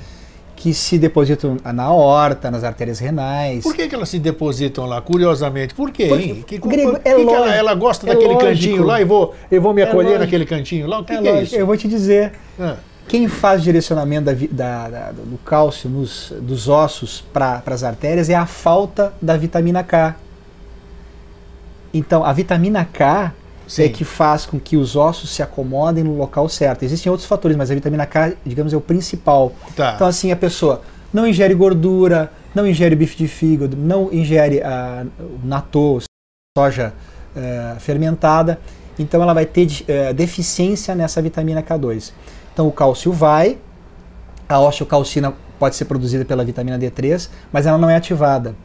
Speaker 2: Que se depositam na horta, nas artérias renais.
Speaker 1: Por que, que elas se depositam lá, curiosamente? Por quê, hein? Que,
Speaker 2: grego, por, é que,
Speaker 1: que ela, ela, gosta é daquele lógico. cantinho lá e vou, eu vou me é acolher é naquele cantinho lá? O que é, que é isso?
Speaker 2: Eu vou te dizer. Ah. Quem faz direcionamento da, da, da, do cálcio nos, dos ossos para as artérias é a falta da vitamina K. Então, a vitamina K Sim. é que faz com que os ossos se acomodem no local certo. Existem outros fatores, mas a vitamina K, digamos, é o principal.
Speaker 1: Tá.
Speaker 2: Então, assim, a pessoa não ingere gordura, não ingere bife de fígado, não ingere a, o natô, soja é, fermentada, então ela vai ter é, deficiência nessa vitamina K2. Então o cálcio vai, a osteocalcina pode ser produzida pela vitamina D3, mas ela não é ativada.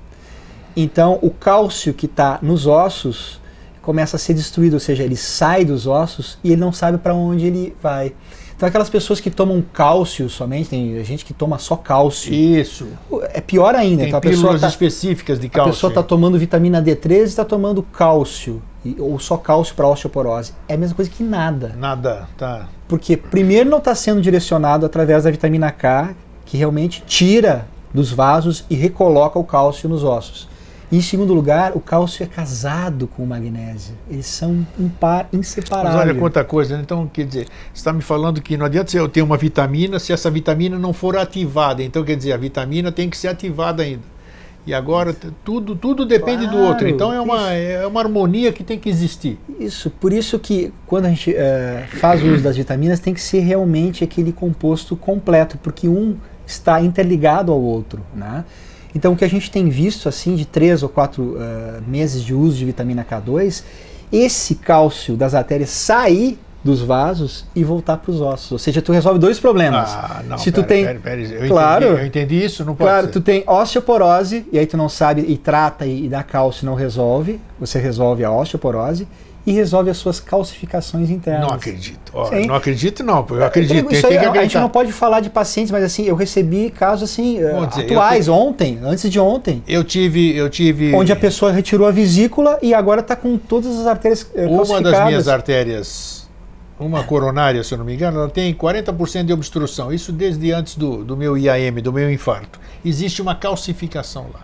Speaker 2: Então o cálcio que está nos ossos começa a ser destruído, ou seja, ele sai dos ossos e ele não sabe para onde ele vai. Então aquelas pessoas que tomam cálcio somente, tem gente que toma só cálcio.
Speaker 1: Isso.
Speaker 2: É pior ainda.
Speaker 1: Tem então, a pessoa tá, específicas de cálcio.
Speaker 2: A pessoa está tomando vitamina D3 e está tomando cálcio ou só cálcio para osteoporose. É a mesma coisa que nada.
Speaker 1: Nada, tá.
Speaker 2: Porque primeiro não está sendo direcionado através da vitamina K, que realmente tira dos vasos e recoloca o cálcio nos ossos. E em segundo lugar, o cálcio é casado com o magnésio. Eles são um par inseparável.
Speaker 1: Mas olha quanta coisa, né? então quer dizer, você está me falando que não adianta eu ter uma vitamina se essa vitamina não for ativada. Então quer dizer, a vitamina tem que ser ativada ainda. E agora tudo, tudo depende claro, do outro. Então é uma, é uma harmonia que tem que existir.
Speaker 2: Isso, por isso que quando a gente é, faz uso das vitaminas tem que ser realmente aquele composto completo, porque um está interligado ao outro. Né? Então o que a gente tem visto assim de três ou quatro uh, meses de uso de vitamina K2, esse cálcio das artérias sair dos vasos e voltar para os ossos. Ou seja, tu resolve dois problemas.
Speaker 1: Ah, não,
Speaker 2: Se
Speaker 1: tu
Speaker 2: pera, tem,
Speaker 1: pera, pera, eu claro, entendi, eu entendi isso, não pode
Speaker 2: Claro,
Speaker 1: ser.
Speaker 2: tu tem osteoporose e aí tu não sabe e trata e, e dá cálcio, não resolve. Você resolve a osteoporose e resolve as suas calcificações internas.
Speaker 1: Não acredito. Oh, não acredito não, eu acredito.
Speaker 2: Isso aí, a gente não pode falar de pacientes, mas assim, eu recebi casos assim dizer, atuais, ontem, antes de ontem.
Speaker 1: Eu tive, eu tive.
Speaker 2: Onde a pessoa retirou a vesícula e agora está com todas as artérias
Speaker 1: Uma das minhas artérias uma coronária, se eu não me engano, ela tem 40% de obstrução. Isso desde antes do, do meu IAM, do meu infarto. Existe uma calcificação lá.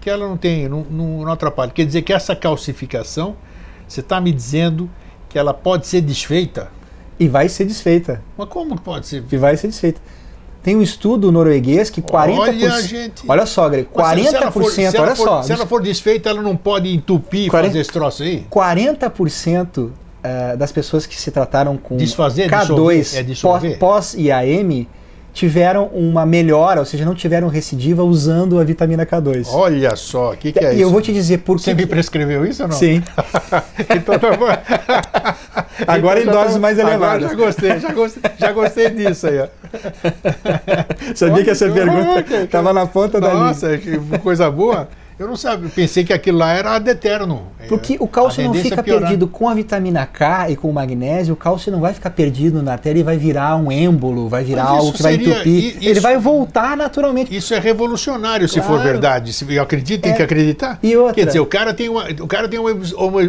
Speaker 1: Que ela não tem, não, não, não atrapalha. Quer dizer que essa calcificação, você está me dizendo que ela pode ser desfeita?
Speaker 2: E vai ser desfeita.
Speaker 1: Mas como pode ser?
Speaker 2: E vai ser desfeita. Tem um estudo norueguês que 40%.
Speaker 1: Olha, gente.
Speaker 2: Olha só, Greg, 40%. Se ela for, olha
Speaker 1: for,
Speaker 2: só.
Speaker 1: Se ela for desfeita, ela não pode entupir e fazer esse troço aí?
Speaker 2: 40% uh, das pessoas que se trataram com
Speaker 1: Desfazer,
Speaker 2: K2
Speaker 1: é
Speaker 2: pós-IAM tiveram uma melhora, ou seja, não tiveram recidiva usando a vitamina K2.
Speaker 1: Olha só, o que, que, é
Speaker 2: e
Speaker 1: isso?
Speaker 2: E eu vou te dizer por
Speaker 1: que. Você me prescreveu isso ou não?
Speaker 2: Sim.
Speaker 1: então tá bom.
Speaker 2: Agora
Speaker 1: então,
Speaker 2: em doses tá... mais elevadas.
Speaker 1: Agora já gostei, já gostei, já gostei disso aí. Ó.
Speaker 2: Sabia que essa pergunta estava na ponta
Speaker 1: Nossa,
Speaker 2: da
Speaker 1: Nossa, que coisa boa. Eu não sabia, pensei que aquilo lá era ad eterno.
Speaker 2: Porque o cálcio não fica perdido com a vitamina K e com o magnésio, o cálcio não vai ficar perdido na artéria e vai virar um êmbolo, vai virar algo que seria, vai entupir. Isso, Ele vai voltar naturalmente.
Speaker 1: Isso é revolucionário, claro. se for verdade. Eu acredito, tem é. que acreditar.
Speaker 2: E outra?
Speaker 1: Quer dizer, o cara tem uma, o cara tem uma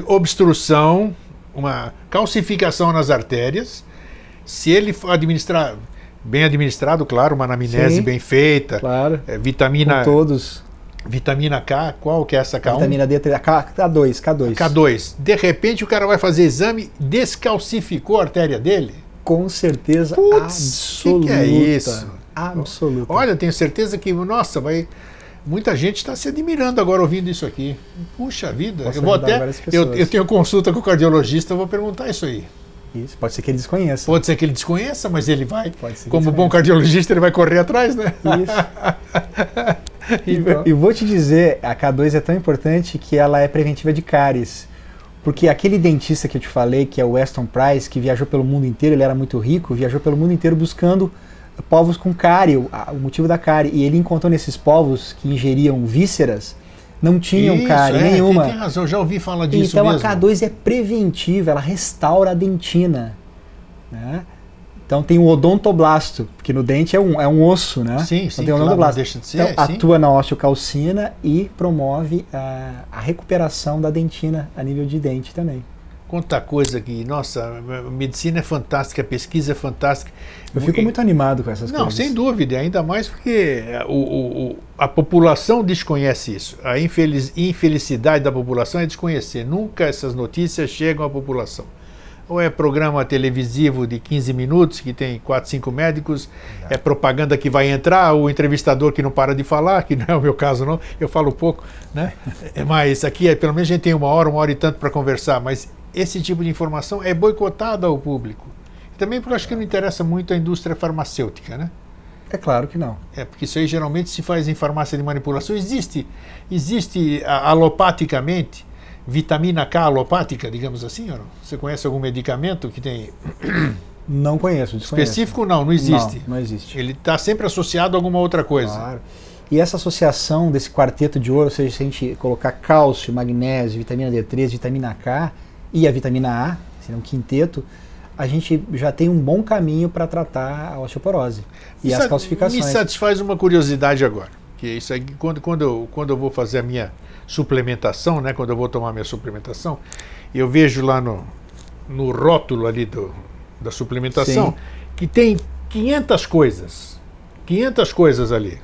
Speaker 1: obstrução, uma calcificação nas artérias. Se ele for administrar bem administrado, claro, uma anamnese
Speaker 2: Sim,
Speaker 1: bem feita,
Speaker 2: claro.
Speaker 1: É, vitamina
Speaker 2: com todos
Speaker 1: Vitamina K, qual que é essa K1?
Speaker 2: Vitamina D3, K2, K2.
Speaker 1: K2. De repente o cara vai fazer exame, descalcificou a artéria dele?
Speaker 2: Com certeza
Speaker 1: Puts, absoluta. que, que é isso?
Speaker 2: Absoluta.
Speaker 1: Olha, tenho certeza que, nossa, vai muita gente está se admirando agora ouvindo isso aqui. Puxa vida,
Speaker 2: Posso
Speaker 1: eu vou até eu, eu tenho consulta com o cardiologista, eu vou perguntar isso aí.
Speaker 2: Isso, pode ser que ele desconheça.
Speaker 1: Pode ser que ele desconheça, mas ele vai. Como bom cardiologista, ele vai correr atrás, né?
Speaker 2: Isso. Então. E, vou te dizer, a K2 é tão importante que ela é preventiva de cáries. Porque aquele dentista que eu te falei, que é o Weston Price, que viajou pelo mundo inteiro, ele era muito rico, viajou pelo mundo inteiro buscando povos com cárie, o, o motivo da cárie. E ele encontrou nesses povos que ingeriam vísceras, não tinham Isso, cárie
Speaker 1: é,
Speaker 2: nenhuma.
Speaker 1: Tem, tem razão, já ouvi falar disso
Speaker 2: Então
Speaker 1: mesmo.
Speaker 2: a K2 é preventiva, ela restaura a dentina. Né? Então tem o odontoblasto, que no dente é um, é um osso, né?
Speaker 1: Sim,
Speaker 2: então,
Speaker 1: sim.
Speaker 2: tem o
Speaker 1: odontoplasto. deixa de ser,
Speaker 2: então
Speaker 1: sim.
Speaker 2: atua na osteocalcina e promove a, a recuperação da dentina a nível de dente também.
Speaker 1: Quanta coisa aqui, nossa, a medicina é fantástica, a pesquisa é fantástica.
Speaker 2: Eu fico muito animado com essas
Speaker 1: Não,
Speaker 2: coisas.
Speaker 1: sem dúvida, ainda mais porque o, o, a população desconhece isso. A infeliz, infelicidade da população é desconhecer. Nunca essas notícias chegam à população ou é programa televisivo de 15 minutos, que tem 4, 5 médicos, é propaganda que vai entrar, o entrevistador que não para de falar, que não é o meu caso não, eu falo pouco, né? Mas aqui, é, pelo menos a gente tem uma hora, uma hora e tanto para conversar, mas esse tipo de informação é boicotada ao público. Também porque eu acho que não interessa muito a indústria farmacêutica, né?
Speaker 2: É claro que não.
Speaker 1: É, porque isso aí geralmente se faz em farmácia de manipulação. Existe, existe alopaticamente vitamina K alopática, digamos assim, ou não? Você conhece algum medicamento que tem.
Speaker 2: Não conheço, desconheço.
Speaker 1: Específico não, não existe.
Speaker 2: Não, não existe.
Speaker 1: Ele está sempre associado a alguma outra coisa.
Speaker 2: Claro. E essa associação desse quarteto de ouro, ou seja, se a gente colocar cálcio, magnésio, vitamina D3, vitamina K e a vitamina A, seria um quinteto, a gente já tem um bom caminho para tratar a osteoporose e
Speaker 1: me
Speaker 2: as calcificações.
Speaker 1: Me satisfaz uma curiosidade agora, que é isso aí, quando, quando, eu, quando eu vou fazer a minha suplementação, né, quando eu vou tomar minha suplementação, eu vejo lá no, no rótulo ali do, da suplementação
Speaker 2: Sim.
Speaker 1: que tem 500 coisas. 500 coisas ali.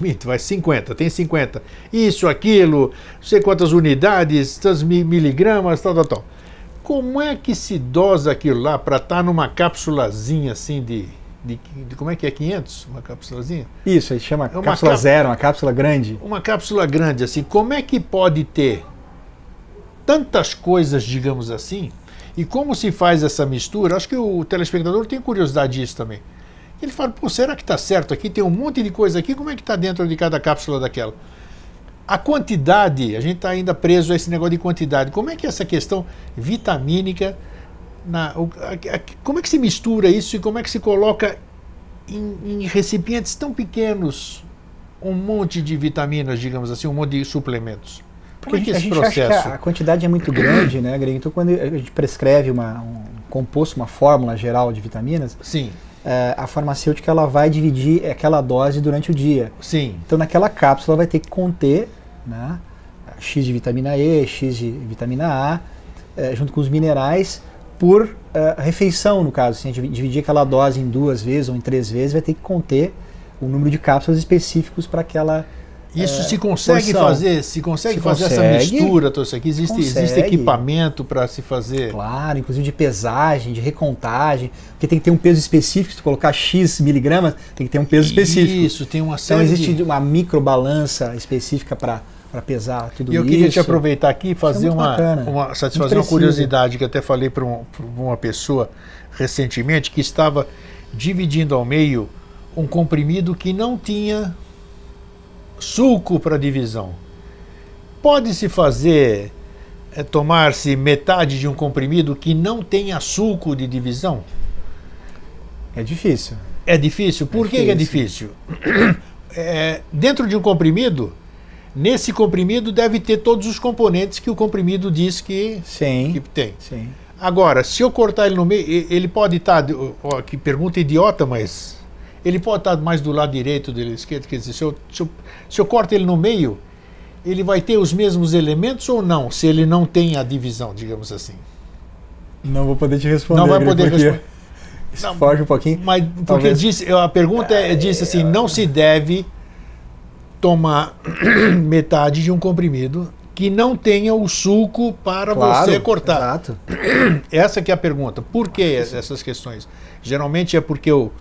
Speaker 1: Mito, vai 50, tem 50. Isso, aquilo, não sei quantas unidades, tantos miligramas, tal, tal, tal. Como é que se dosa aquilo lá para estar tá numa cápsulazinha assim de De, de, como é que é? 500? Uma cápsulazinha?
Speaker 2: Isso, aí chama
Speaker 1: É uma
Speaker 2: cápsula
Speaker 1: cap-
Speaker 2: zero, uma cápsula grande.
Speaker 1: Uma cápsula grande assim, como é que pode ter tantas coisas, digamos assim, e como se faz essa mistura? Acho que o telespectador tem curiosidade disso também. Ele fala, pô, será que está certo aqui? Tem um monte de coisa aqui, como é que está dentro de cada cápsula daquela? A quantidade, a gente está ainda preso a esse negócio de quantidade. Como é que é essa questão vitamínica, na, como é que se mistura isso e como é que se coloca em, em recipientes tão pequenos um monte de vitaminas, digamos assim, um monte de suplementos? É que
Speaker 2: a
Speaker 1: esse
Speaker 2: acha que
Speaker 1: processo?
Speaker 2: a, quantidade é muito grande, né, Greg? Então, quando a gente prescreve uma, um composto, uma fórmula geral de vitaminas,
Speaker 1: Sim,
Speaker 2: a farmacêutica ela vai dividir aquela dose durante o dia.
Speaker 1: sim,
Speaker 2: Então, naquela cápsula vai ter que conter né, X de vitamina E, X de vitamina A, eh, junto com os minerais, por eh, refeição, no caso. Se a gente dividir aquela dose em duas vezes ou em três vezes, vai ter que conter o número de cápsulas específicos para aquela.
Speaker 1: Isso
Speaker 2: É,
Speaker 1: se consegue
Speaker 2: porção.
Speaker 1: fazer, se consegue
Speaker 2: Se
Speaker 1: fazer essa
Speaker 2: consegue,
Speaker 1: mistura, tudo isso aqui. Existe, existe
Speaker 2: consegue.
Speaker 1: equipamento para se fazer.
Speaker 2: Claro, inclusive de pesagem, de recontagem, porque tem que ter um peso específico. Se tu colocar X miligramas, tem que ter um peso específico.
Speaker 1: Isso, tem uma
Speaker 2: Então
Speaker 1: série
Speaker 2: existe
Speaker 1: de...
Speaker 2: uma microbalança específica para pesar tudo
Speaker 1: E eu
Speaker 2: isso.
Speaker 1: queria te aproveitar aqui e fazer
Speaker 2: muito
Speaker 1: uma,
Speaker 2: bacana.
Speaker 1: uma satisfazer uma curiosidade que eu até falei para um, uma pessoa recentemente que estava dividindo ao meio um comprimido que não tinha suco para divisão. Pode-se fazer é, tomar-se metade de um comprimido que não tenha suco de divisão?
Speaker 2: É difícil.
Speaker 1: É difícil? Por que que é difícil? É, dentro de um comprimido, nesse comprimido deve ter todos os componentes que o comprimido diz que,
Speaker 2: Sim.
Speaker 1: que tem.
Speaker 2: Sim.
Speaker 1: Agora, se eu cortar ele no meio, ele pode estar. ó, que pergunta idiota, mas. Ele pode estar mais do lado direito do lado esquerdo. Quer dizer, se eu, se, eu, se eu corto ele no meio, ele vai ter os mesmos elementos ou não? Se ele não tem a divisão, digamos assim.
Speaker 2: Não vou poder te responder.
Speaker 1: não vai poder responder. Não,
Speaker 2: Foge um pouquinho.
Speaker 1: Mas porque
Speaker 2: Talvez-
Speaker 1: disse, a pergunta é, disse assim, não se deve tomar metade de um comprimido que não tenha o suco para
Speaker 2: Claro,
Speaker 1: você cortar.
Speaker 2: Exato.
Speaker 1: Essa que é a pergunta. Por que essas questões? Geralmente é porque o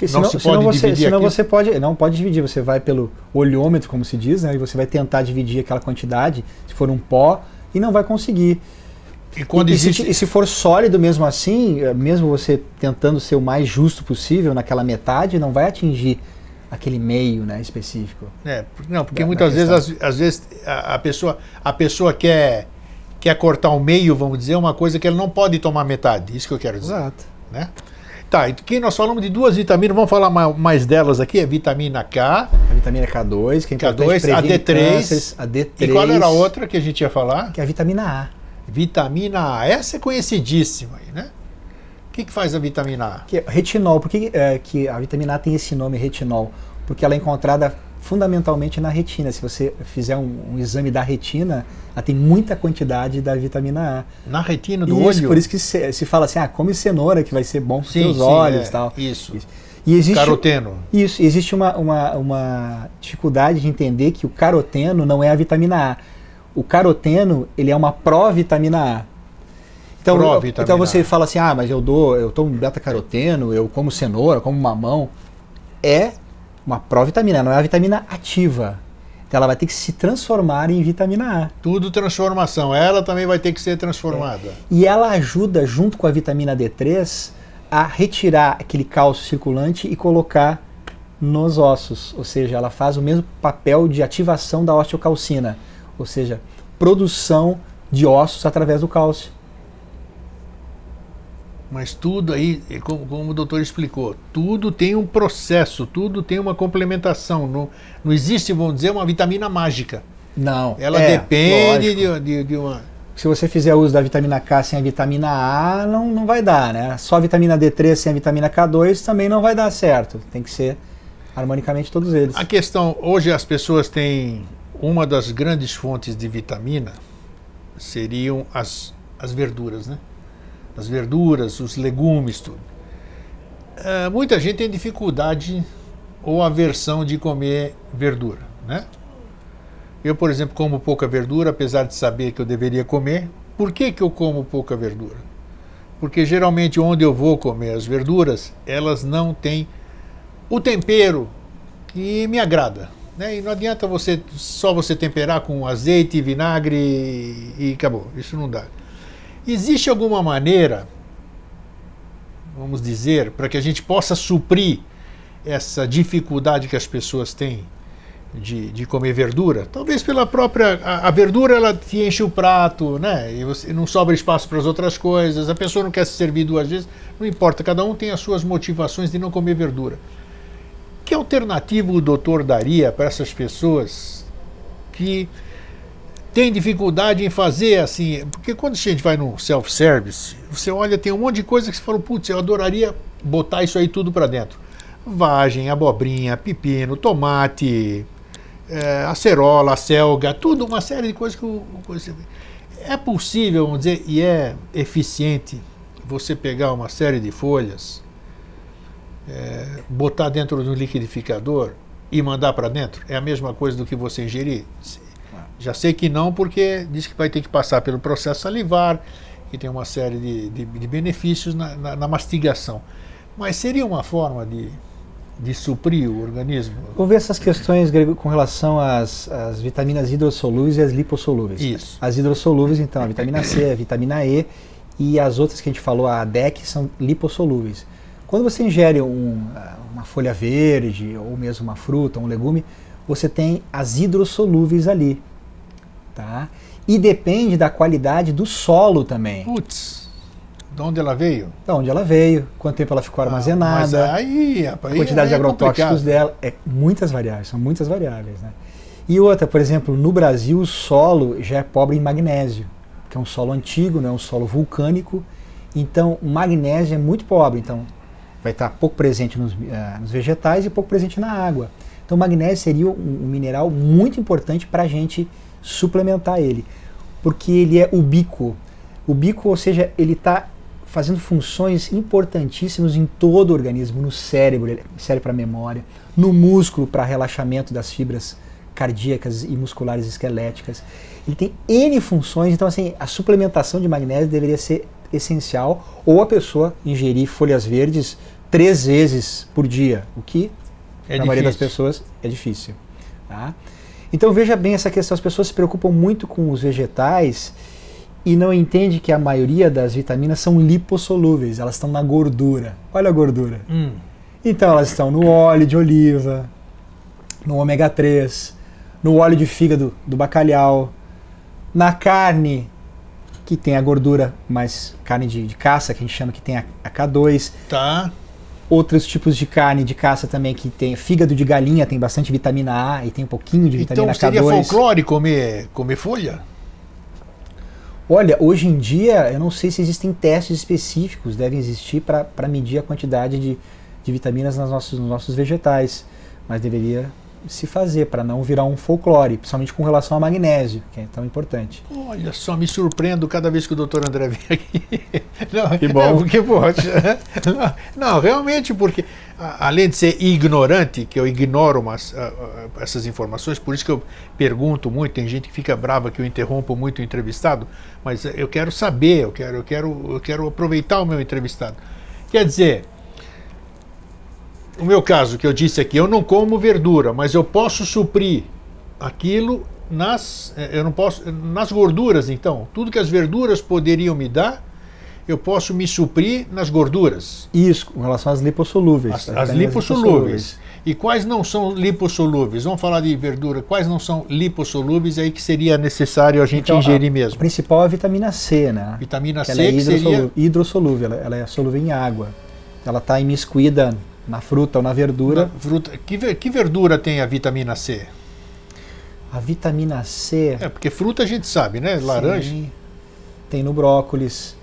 Speaker 2: Porque
Speaker 1: Não
Speaker 2: senão,
Speaker 1: se
Speaker 2: senão você, senão
Speaker 1: aquilo?
Speaker 2: você pode, não pode dividir, você vai pelo olhômetro, como se diz, né? E você vai tentar dividir aquela quantidade, se for um pó, e não vai conseguir.
Speaker 1: e quando
Speaker 2: e,
Speaker 1: existe
Speaker 2: se, e se for sólido mesmo assim, eh, mesmo você tentando ser o mais justo possível naquela metade, não vai atingir aquele meio, né, específico.
Speaker 1: É, não, porque
Speaker 2: da-
Speaker 1: muitas vezes, às, às vezes a, a pessoa, a pessoa quer, quer cortar o meio, vamos dizer, uma coisa que ela não pode tomar metade. Isso que eu quero dizer.
Speaker 2: Exato.
Speaker 1: Né? Tá, e aqui nós falamos de duas vitaminas, vamos falar ma- mais delas aqui, é vitamina K
Speaker 2: A vitamina K2, que é importante
Speaker 1: K2, a
Speaker 2: previne
Speaker 1: D3,
Speaker 2: cânceres, a D3.
Speaker 1: e qual era a outra que a gente ia falar?
Speaker 2: Que é a vitamina A.
Speaker 1: Vitamina A, essa é conhecidíssima aí, né? O que, que faz a vitamina A?
Speaker 2: Que é retinol. Por que, é, que a vitamina A tem esse nome, retinol? Porque ela é encontrada fundamentalmente na retina. Se você fizer um, um exame da retina, ela tem muita quantidade da vitamina A.
Speaker 1: Na retina do
Speaker 2: Isso,
Speaker 1: olho?
Speaker 2: por isso que se, se fala assim, ah, come cenoura que vai ser bom para os seus olhos
Speaker 1: é,
Speaker 2: e tal.
Speaker 1: Isso.
Speaker 2: E existe,
Speaker 1: Caroteno.
Speaker 2: isso, existe uma, uma, uma dificuldade de entender que o caroteno não é a vitamina A. O caroteno, ele é uma provitamina A. Então,
Speaker 1: Provitamina
Speaker 2: então você fala assim, ah, mas eu dou, eu tomo beta-caroteno, eu como cenoura, como mamão. É uma provitamina, não é a vitamina ativa. Então ela vai ter que se transformar em vitamina A.
Speaker 1: Tudo transformação. Ela também vai ter que ser transformada.
Speaker 2: E ela ajuda, junto com a vitamina D3, a retirar aquele cálcio circulante e colocar nos ossos. Ou seja, ela faz o mesmo papel de ativação da osteocalcina. Ou seja, produção de ossos através do cálcio.
Speaker 1: Mas tudo aí, como, como o doutor explicou, tudo tem um processo, tudo tem uma complementação. Não, não existe, vamos dizer, uma vitamina mágica.
Speaker 2: Não.
Speaker 1: Ela
Speaker 2: é,
Speaker 1: depende de, de, de uma.
Speaker 2: Se você fizer uso da vitamina K sem a vitamina A, não, não vai dar, né? Só a vitamina D3 sem a vitamina K2 também não vai dar certo. Tem que ser harmonicamente todos eles.
Speaker 1: A questão, hoje as pessoas têm uma das grandes fontes de vitamina seriam as, as verduras, né? As verduras, os legumes, tudo. É, muita gente tem dificuldade ou aversão de comer verdura, né? Eu, por exemplo, como pouca verdura, apesar de saber que eu deveria comer. Por que, que eu como pouca verdura? Porque geralmente onde eu vou comer as verduras, elas não têm o tempero que me agrada. Né? E não adianta você só você temperar com azeite, vinagre e acabou. Isso não dá. Existe alguma maneira, vamos dizer, para que a gente possa suprir essa dificuldade que as pessoas têm de, de comer verdura? Talvez pela própria. A, a, verdura ela te enche o prato, né? E você não sobra espaço para as outras coisas, a pessoa não quer se servir duas vezes, não importa, cada um tem as suas motivações de não comer verdura. Que alternativa o doutor daria para essas pessoas que têm dificuldade em fazer assim? Porque quando a gente vai no self-service, você olha, tem um monte de coisa que você fala, putz, eu adoraria botar isso aí tudo para dentro. Vagem, abobrinha, pepino, tomate, é, acerola, selga, tudo, uma série de coisas que o, é possível, vamos dizer, e é eficiente você pegar uma série de folhas é, botar dentro do liquidificador e mandar para dentro? É a mesma coisa do que você ingerir? Já sei que não, porque diz que vai ter que passar pelo processo salivar, que tem uma série de, de, de benefícios na, na, na, mastigação. Mas seria uma forma de, de suprir o organismo?
Speaker 2: Ver essas questões com relação às, às vitaminas hidrossolúveis e às lipossolúveis.
Speaker 1: Isso.
Speaker 2: As hidrossolúveis, então, a vitamina C, a vitamina E e as outras que a gente falou, a DEC, são lipossolúveis. Quando você ingere um, uma folha verde ou mesmo uma fruta, um legume, você tem as hidrossolúveis ali. Tá? E depende da qualidade do solo também.
Speaker 1: Putz, de onde ela veio?
Speaker 2: De onde ela veio, quanto tempo ela ficou armazenada, ah, mas
Speaker 1: aí, rapaz,
Speaker 2: a quantidade de é agrotóxicos dela. É muitas variáveis, são muitas variáveis. Né? E outra, por exemplo, no Brasil o solo já é pobre em magnésio, que é um solo antigo, né, um solo vulcânico. Então, o magnésio é muito pobre. Então, vai estar pouco presente nos, uh, nos vegetais e pouco presente na água. Então, o magnésio seria um, um mineral muito importante para a gente suplementar ele, porque ele é ubíquo. Ubíquo, ou seja, ele está fazendo funções importantíssimas em todo o organismo, no cérebro, ele serve para memória, no músculo para relaxamento das fibras cardíacas e musculares esqueléticas. Ele tem N funções, então assim, a suplementação de magnésio deveria ser essencial, ou a pessoa ingerir folhas verdes três vezes por dia, o que é para a maioria das pessoas é difícil. Tá? Então veja bem essa questão, as pessoas se preocupam muito com os vegetais e não entendem que a maioria das vitaminas são lipossolúveis, elas estão na gordura. Olha a gordura. Hum. Então elas estão no óleo de oliva, no ômega 3, no óleo de fígado do bacalhau, na carne que tem a gordura mais carne de, de caça, que a gente chama que tem a, a K2.
Speaker 1: Tá.
Speaker 2: Outros tipos de carne de caça também que tem fígado de galinha, tem bastante vitamina A e tem um pouquinho de vitamina
Speaker 1: então,
Speaker 2: K2. Então
Speaker 1: seria folclore comer, comer folha?
Speaker 2: Olha, hoje em dia eu não sei se existem testes específicos, devem existir para medir a quantidade de, de vitaminas nos nossos, nos nossos vegetais, mas deveria se fazer para não virar um folclore, principalmente com relação ao magnésio, que é tão importante.
Speaker 1: Olha só, me surpreendo cada vez que o doutor André vem aqui.
Speaker 2: Não, que bom. É,
Speaker 1: porque, poxa, não, não, realmente, porque além de ser ignorante, que eu ignoro umas, essas informações, por isso que eu pergunto muito, tem gente que fica brava que eu interrompo muito o entrevistado, mas eu quero saber, eu quero, eu quero, eu quero aproveitar o meu entrevistado. Quer dizer, o meu caso que eu disse aqui, eu não como verdura, mas eu posso suprir aquilo nas, eh, eu não posso, nas gorduras, então. Tudo que as verduras poderiam me dar, eu posso me suprir nas gorduras.
Speaker 2: Isso, com relação às lipossolúveis.
Speaker 1: As, as lipossolúveis. E quais não são lipossolúveis? Vamos falar de verdura. Quais não são lipossolúveis aí que seria necessário a gente então, ingerir
Speaker 2: a,
Speaker 1: mesmo?
Speaker 2: A principal é a vitamina C, né?
Speaker 1: Vitamina
Speaker 2: que
Speaker 1: C
Speaker 2: ela é hidrossolúvel,
Speaker 1: seria...
Speaker 2: hidrossolúvel ela, ela é solúvel em água. Ela está imiscuída na fruta ou na verdura. Na
Speaker 1: fruta. Que, que verdura tem a vitamina C?
Speaker 2: A vitamina C.
Speaker 1: É, porque fruta a gente sabe, né? Laranja. Sim.
Speaker 2: Tem no brócolis.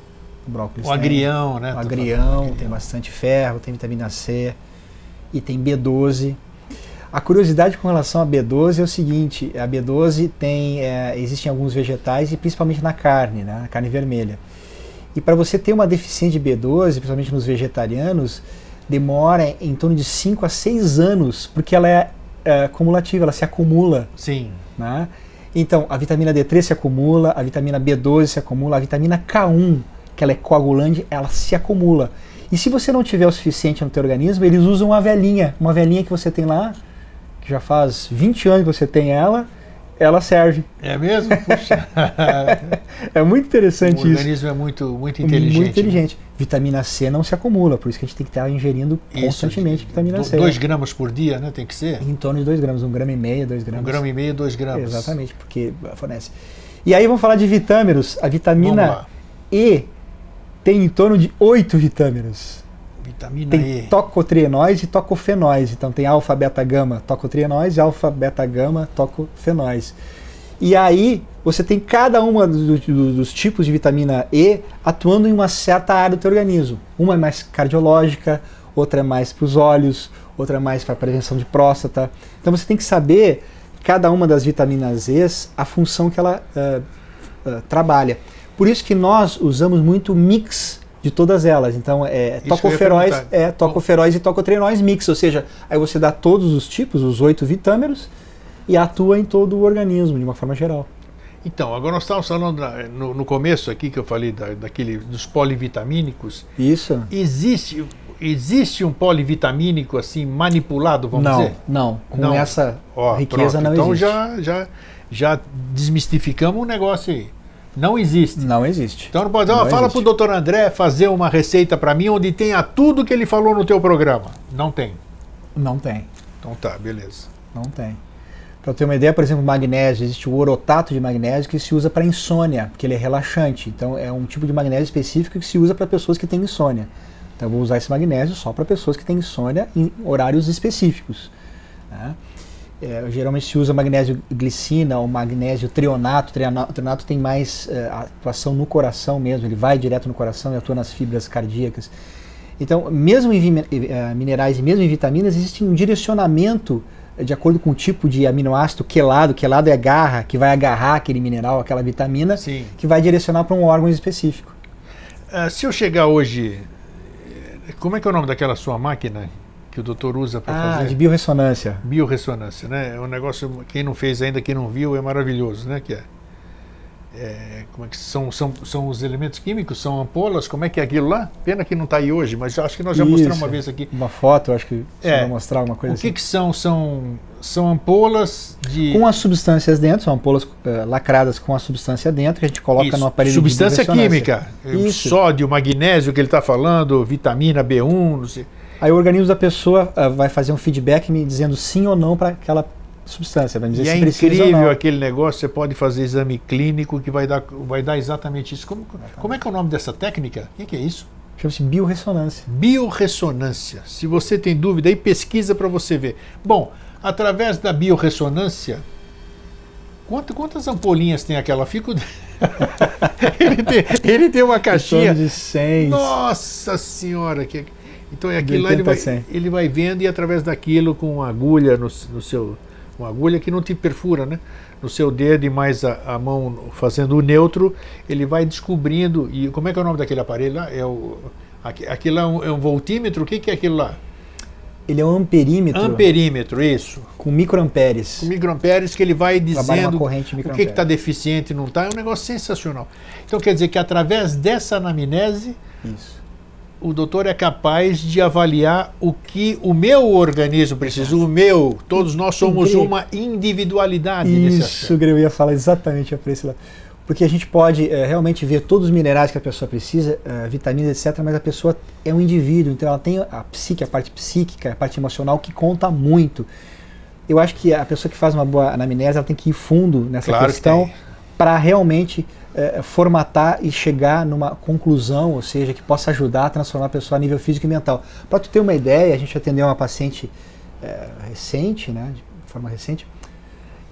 Speaker 2: O, brócolis
Speaker 1: o agrião, né?
Speaker 2: O agrião, tem bastante ferro, tem vitamina C e tem B12. A curiosidade com relação a B12 é o seguinte: a B12 tem, é, existe em alguns vegetais e principalmente na carne, né, na carne vermelha. E para você ter uma deficiência de B12, principalmente nos vegetarianos, demora em torno de 5 a 6 anos, porque ela é, é cumulativa, ela se acumula.
Speaker 1: Sim.
Speaker 2: Né? Então, a vitamina D3 se acumula, a vitamina B12 se acumula, a vitamina K1 que ela é coagulante, ela se acumula. E se você não tiver o suficiente no teu organismo, eles usam uma velhinha, uma velhinha que você tem lá, que já faz 20 anos que você tem ela, ela serve.
Speaker 1: É mesmo? Puxa.
Speaker 2: é muito interessante isso.
Speaker 1: O organismo
Speaker 2: isso.
Speaker 1: é muito, muito inteligente.
Speaker 2: Muito inteligente. Né? Vitamina C não se acumula, por isso que a gente tem que estar ingerindo isso, constantemente vitamina C.
Speaker 1: 2 gramas por dia, né? Tem que ser?
Speaker 2: Em torno de 2 gramas, um grama e meio, 2 gramas.
Speaker 1: Um grama e meio, 2 gramas.
Speaker 2: Exatamente, porque fornece. E aí vamos falar de vitâmeros. A vitamina E tem em torno de 8 vitâmeros.
Speaker 1: Vitamina
Speaker 2: tem
Speaker 1: E.
Speaker 2: tocotrienóis e tocofenóis. Então tem alfa, beta, gama, tocotrienóis e alfa, beta, gama, tocofenóis. E aí você tem cada uma dos, dos, dos, tipos de vitamina E atuando em uma certa área do teu organismo. Uma é mais cardiológica, outra é mais para os olhos, outra é mais para a prevenção de próstata. Então você tem que saber cada uma das vitaminas E a função que ela uh, uh, trabalha. Por isso que nós usamos muito mix de todas elas. Então é tocoferóis, é tocoferóis e tocotrienóis mix, ou seja, aí você dá todos os tipos, os oito vitâmeros e atua em todo o organismo de uma forma geral.
Speaker 1: Então, agora nós estávamos falando no, no começo aqui que eu falei da, daquele dos polivitamínicos.
Speaker 2: Isso.
Speaker 1: Existe existe um polivitamínico assim manipulado, vamos
Speaker 2: não,
Speaker 1: dizer?
Speaker 2: Não, com não. essa Ó, riqueza
Speaker 1: pronto.
Speaker 2: não
Speaker 1: então
Speaker 2: existe.
Speaker 1: Então já já já desmistificamos o um negócio aí. Não existe.
Speaker 2: Não existe.
Speaker 1: Então não pode, não fala para o doutor André fazer uma receita para mim onde tenha tudo que ele falou no teu programa. Não tem.
Speaker 2: Não tem.
Speaker 1: Então tá, beleza.
Speaker 2: Não tem. Para ter uma ideia, por exemplo, magnésio, existe o orotato de magnésio que se usa para insônia, porque ele é relaxante. Então é um tipo de magnésio específico que se usa para pessoas que têm insônia. Então eu vou usar esse magnésio só para pessoas que têm insônia em horários específicos. Né? É, geralmente se usa magnésio glicina ou magnésio trionato. O trionato tem mais é, atuação no coração mesmo, ele vai direto no coração e atua nas fibras cardíacas. Então, mesmo em é, minerais e mesmo em vitaminas, existe um direcionamento é, de acordo com o tipo de aminoácido quelado. Quelado é garra, que vai agarrar aquele mineral, aquela vitamina,
Speaker 1: Sim.
Speaker 2: que vai direcionar para um órgão específico.
Speaker 1: Uh, se eu chegar hoje, como é que é o nome daquela sua máquina que o doutor usa para
Speaker 2: ah,
Speaker 1: fazer?
Speaker 2: de biorressonância.
Speaker 1: Biorressonância, né? É um negócio, quem não fez ainda, quem não viu, é maravilhoso, né? Que é, é, como é que são, são, são os elementos químicos, são ampolas, como é que é aquilo lá? Pena que não está aí hoje, mas acho que nós já
Speaker 2: Isso.
Speaker 1: mostramos uma vez aqui.
Speaker 2: Uma foto, acho que você
Speaker 1: É.
Speaker 2: vai mostrar alguma coisa
Speaker 1: O que,
Speaker 2: assim.
Speaker 1: que são? São, são ampolas de.
Speaker 2: Com as substâncias dentro, são ampolas eh, lacradas com a substância dentro, que a gente coloca
Speaker 1: Isso,
Speaker 2: no aparelho
Speaker 1: substância
Speaker 2: de biorressonância.
Speaker 1: química,
Speaker 2: Isso.
Speaker 1: sódio, magnésio que ele está falando, vitamina B1, não sei.
Speaker 2: Aí o organismo da pessoa ah, vai fazer um feedback me dizendo sim ou não para aquela substância, vai me dizer
Speaker 1: E
Speaker 2: se
Speaker 1: é
Speaker 2: precisa ou
Speaker 1: incrível aquele negócio, você pode fazer exame clínico que vai dar, vai dar exatamente isso. Como, como é que é o nome dessa técnica? O que, é isso?
Speaker 2: Chama-se biorressonância.
Speaker 1: Biorressonância. Se você tem dúvida, aí pesquisa para você ver. Bom, através da biorressonância, quanto, quantas ampolinhas tem aquela? Fico... ele, tem, ele tem uma caixinha.
Speaker 2: de 100.
Speaker 1: Nossa senhora! Que... Então é aquilo lá, ele
Speaker 2: 80 a
Speaker 1: vai,
Speaker 2: 100.
Speaker 1: ele vai vendo e através daquilo com uma agulha no, no seu. Uma agulha que não te perfura, né? No seu dedo e mais a, a mão fazendo o neutro, ele vai descobrindo. E como é que é o nome daquele aparelho lá? É o, aqui- aquilo lá é um, é um voltímetro? O que, que é aquilo lá?
Speaker 2: Ele é um amperímetro
Speaker 1: Amperímetro, isso.
Speaker 2: com microamperes.
Speaker 1: Com microamperes que ele vai dizendo
Speaker 2: corrente
Speaker 1: o que está deficiente e não está. É um negócio sensacional. Então quer dizer que através dessa anamnese
Speaker 2: Isso.
Speaker 1: O doutor é capaz de avaliar o que o meu organismo precisa, o meu, todos nós somos uma individualidade nesse
Speaker 2: Isso,
Speaker 1: aspecto.
Speaker 2: eu ia falar exatamente esse lado. Porque a gente pode eh, realmente ver todos os minerais que a pessoa precisa, eh, vitaminas, etc., mas a pessoa é um indivíduo, então ela tem a psique, a parte psíquica, a parte emocional que conta muito. Eu acho que a pessoa que faz uma boa anamnese, ela tem que ir fundo nessa
Speaker 1: Claro que
Speaker 2: questão
Speaker 1: tem.
Speaker 2: para realmente eh, formatar e chegar numa conclusão, ou seja, que possa ajudar a transformar a pessoa a nível físico e mental. Para tu ter uma ideia, a gente atendeu uma paciente eh, recente, né, de forma recente,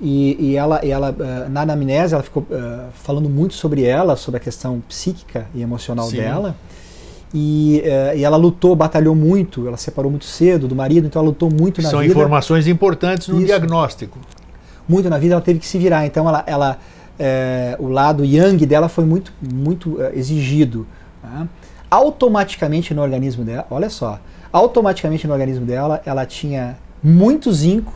Speaker 2: e, e ela, e ela eh, na anamnese, ela ficou eh, falando muito sobre ela, sobre a questão psíquica e emocional
Speaker 1: Sim.
Speaker 2: dela. E, eh, e ela lutou, batalhou muito, ela se separou muito cedo do marido, então ela lutou muito na
Speaker 1: São
Speaker 2: vida.
Speaker 1: informações importantes no
Speaker 2: Isso.
Speaker 1: diagnóstico.
Speaker 2: Muito na vida, ela teve que se virar. Então ela, ela eh, o lado yang dela foi muito, muito eh, exigido. tá? Automaticamente no organismo dela, olha só, automaticamente no organismo dela, ela tinha muito zinco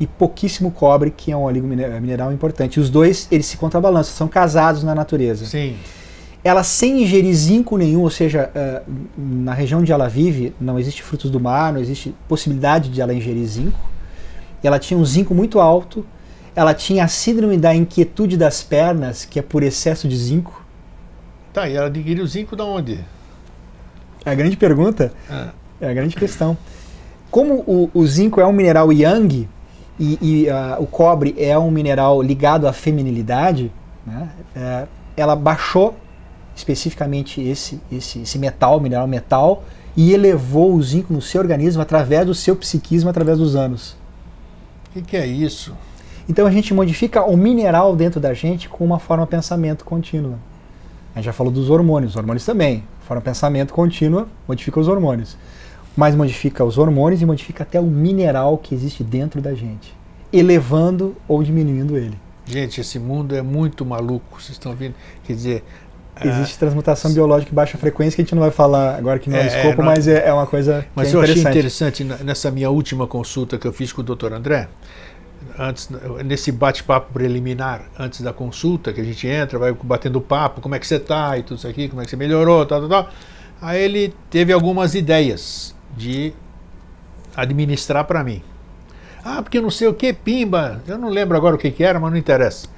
Speaker 2: e pouquíssimo cobre, que é um óleo mine- mineral importante. Os dois, eles se contrabalançam, são casados na natureza.
Speaker 1: Sim.
Speaker 2: ela sem ingerir zinco nenhum, ou seja, uh, na região onde ela vive não existe frutos do mar, não existe possibilidade de ela ingerir zinco. Ela tinha um zinco muito alto, ela tinha a síndrome da inquietude das pernas, que é por excesso de zinco.
Speaker 1: Tá, e ela adquiriu zinco da onde?
Speaker 2: É a grande pergunta, é, é a grande questão. Como o, o, zinco é um mineral yang e, e uh, o cobre é um mineral ligado à feminilidade, né, é, ela baixou especificamente esse, esse, esse metal, mineral metal, e elevou o zinco no seu organismo através do seu psiquismo, através dos anos.
Speaker 1: O que, que, é isso?
Speaker 2: Então a gente modifica o mineral dentro da gente com uma forma de pensamento contínua. A gente já falou dos hormônios, os hormônios também. Forma de pensamento contínua modifica os hormônios. Mas modifica os hormônios e modifica até o mineral que existe dentro da gente, elevando ou diminuindo ele.
Speaker 1: Gente, esse mundo é muito maluco, vocês estão vendo? Quer dizer,
Speaker 2: Existe ah, transmutação biológica em baixa frequência que a gente não vai falar agora que não é, é escopo, não, mas é, é, uma coisa
Speaker 1: Mas
Speaker 2: é
Speaker 1: eu
Speaker 2: achei
Speaker 1: interessante nessa minha última consulta que eu fiz com o Dr. André, antes nesse bate-papo preliminar antes da consulta, que a gente entra, vai batendo papo, como é que você está e tudo isso aqui, como é que você melhorou, tal, tal, tal. Aí ele teve algumas ideias de administrar para mim. Ah, porque não sei o que, pimba, eu não lembro agora o que, que era, mas não interessa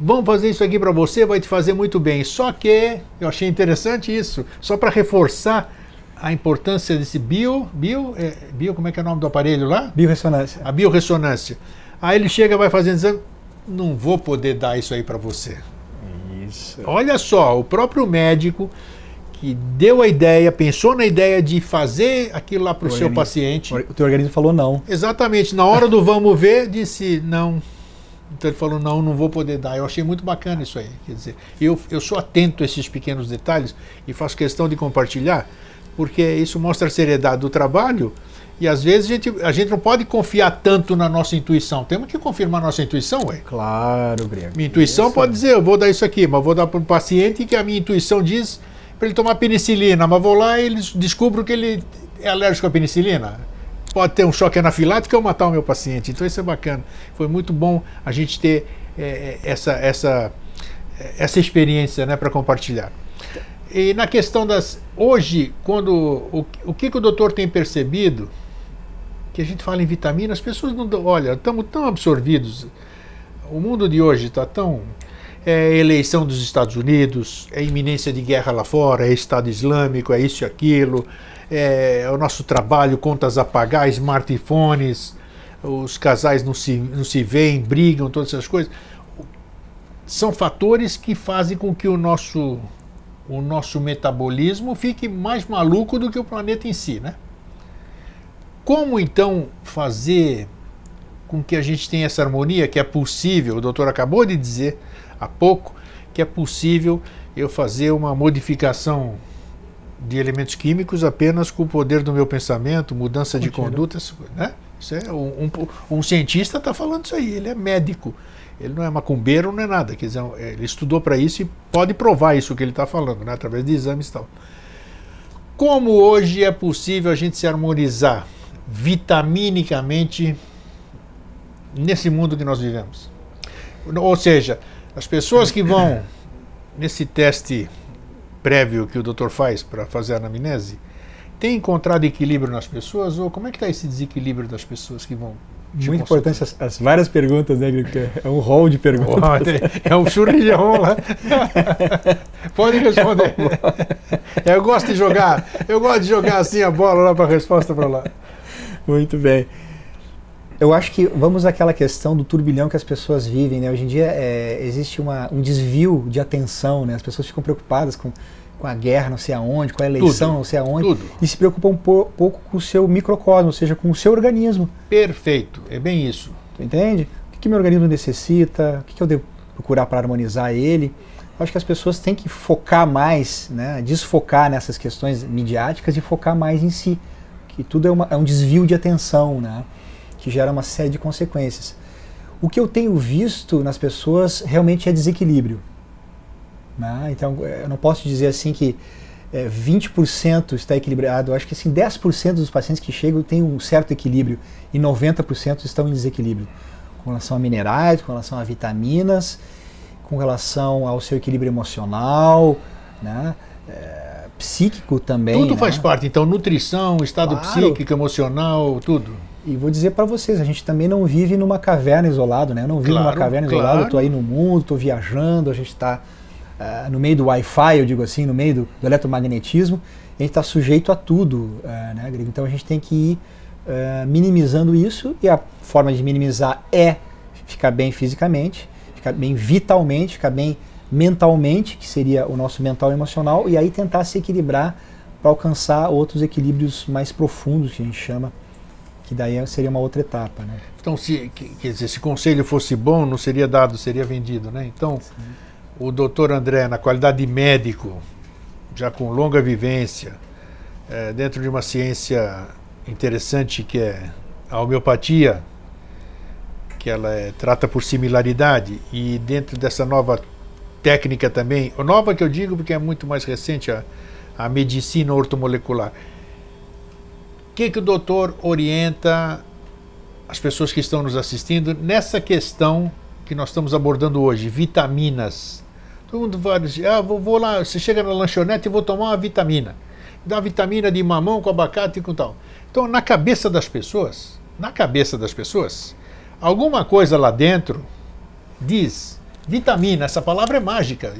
Speaker 1: vamos fazer isso aqui para você, vai te fazer muito bem. Só que eu achei interessante isso, só para reforçar a importância desse bio, bio, é, bio, como é que é o nome do aparelho lá?
Speaker 2: Biorressonância.
Speaker 1: A biorressonância. Aí ele chega, vai fazendo, dizendo, não vou poder dar isso aí para você.
Speaker 2: Isso.
Speaker 1: Olha só, o próprio médico que deu a ideia, pensou na ideia de fazer aquilo lá para o seu paciente.
Speaker 2: O teu organismo falou não.
Speaker 1: Exatamente. Na hora do vamos ver, disse não. Então ele falou: não, não vou poder dar. Eu achei muito bacana isso aí. Quer dizer, eu, eu sou atento a esses pequenos detalhes e faço questão de compartilhar, porque isso mostra a seriedade do trabalho. E às vezes a gente, a gente não pode confiar tanto na nossa intuição. Temos que confirmar nossa intuição, ué.
Speaker 2: Claro, Grego.
Speaker 1: Minha intuição isso. pode dizer, eu vou dar isso aqui, mas vou dar para um paciente que a minha intuição diz para ele tomar penicilina, mas vou lá e eles descubro que ele é alérgico à penicilina pode ter um choque anafilático ou matar o meu paciente. Então isso é bacana. Foi muito bom a gente ter é, essa, essa, essa experiência né, para compartilhar. E na questão das. Hoje, quando. O, o que, que o doutor tem percebido? Que a gente fala em vitamina, as pessoas não. Olha, estamos tão absorvidos. O mundo de hoje está tão. É eleição dos Estados Unidos, é iminência de guerra lá fora, é Estado Islâmico, é isso e aquilo, é, o nosso trabalho, contas a pagar, smartphones, os casais não se, não se veem, brigam, todas essas coisas. São fatores que fazem com que o nosso, o nosso metabolismo fique mais maluco do que o planeta em si, né? Como então fazer com que a gente tenha essa harmonia, que é possível, o doutor acabou de dizer há pouco, que é possível eu fazer uma modificação de elementos químicos apenas com o poder do meu pensamento, mudança de conduta, né? Isso é, um, um, um cientista está falando isso aí, ele é médico, ele não é macumbeiro, não é nada, quer dizer, ele estudou para isso e pode provar isso que ele está falando, né? através de exames e tal. Como hoje é possível a gente se harmonizar vitaminicamente nesse mundo que nós vivemos? Ou seja, as pessoas que vão nesse teste prévio que o doutor faz para fazer a anamnese, tem encontrado equilíbrio nas pessoas? Ou como é que está esse desequilíbrio das pessoas que vão
Speaker 2: muito importante as, as, várias perguntas, né, É um rol de perguntas.
Speaker 1: é um churrilhão lá. Pode responder. eu gosto de jogar, eu gosto de jogar assim a bola lá para a resposta para lá.
Speaker 2: Muito bem. Eu acho que vamos àquela questão do turbilhão que as pessoas vivem, né? Hoje em dia é, existe uma, um desvio de atenção, né? As pessoas ficam preocupadas com, com a guerra, não sei aonde, com a eleição, tudo, não sei aonde, tudo. e se preocupam um pouco com o seu microcosmo, ou seja, com o seu organismo.
Speaker 1: Perfeito, é bem isso.
Speaker 2: Tu entende? O que, que meu organismo necessita? O que, que eu devo procurar para harmonizar ele? Eu acho que as pessoas têm que focar mais, né? Desfocar nessas questões midiáticas e focar mais em si, que tudo é, uma, é um desvio de atenção, né? que gera uma série de consequências. O que eu tenho visto nas pessoas realmente é desequilíbrio. Né? Então, é, eu não posso dizer assim que é, 20% está equilibrado. Eu acho que assim, 10% dos pacientes que chegam têm um certo equilíbrio e 90% estão em desequilíbrio. Com relação a minerais, com relação a vitaminas, com relação ao seu equilíbrio emocional, né? É, psíquico também.
Speaker 1: Tudo
Speaker 2: né?
Speaker 1: faz parte, então, nutrição, estado claro. psíquico, emocional, tudo.
Speaker 2: E vou dizer para vocês, a gente também não vive numa caverna isolado, né? Eu não vivo claro, numa caverna claro. isolada, eu tô aí no mundo, tô viajando, a gente está uh, eh, no meio do Wi-Fi, eu digo assim, no meio do, do eletromagnetismo, a gente está sujeito a tudo, uh, né, Grego? Então a gente tem que ir uh, minimizando isso e a forma de minimizar é ficar bem fisicamente, ficar bem vitalmente, ficar bem mentalmente, que seria o nosso mental e emocional, e aí tentar se equilibrar para alcançar outros equilíbrios mais profundos que a gente chama, que daí seria uma outra etapa, né?
Speaker 1: Então, se quer dizer, se conselho fosse bom, não seria dado, seria vendido, né? Então, Sim. o doutor André, na qualidade de médico, já com longa vivência, é, dentro de uma ciência interessante que é a homeopatia, que ela é, trata por similaridade, e dentro dessa nova técnica também, nova que eu digo porque é muito mais recente, a, a medicina ortomolecular. O que, que o doutor orienta as pessoas que estão nos assistindo nessa questão que nós estamos abordando hoje, vitaminas? Todo mundo vai dizer, ah, vou, vou lá, você chega na lanchonete e vou tomar uma vitamina. Dá vitamina de mamão com abacate e com tal. Então, na cabeça das pessoas, na cabeça das pessoas, alguma coisa lá dentro diz vitamina, essa palavra é mágica.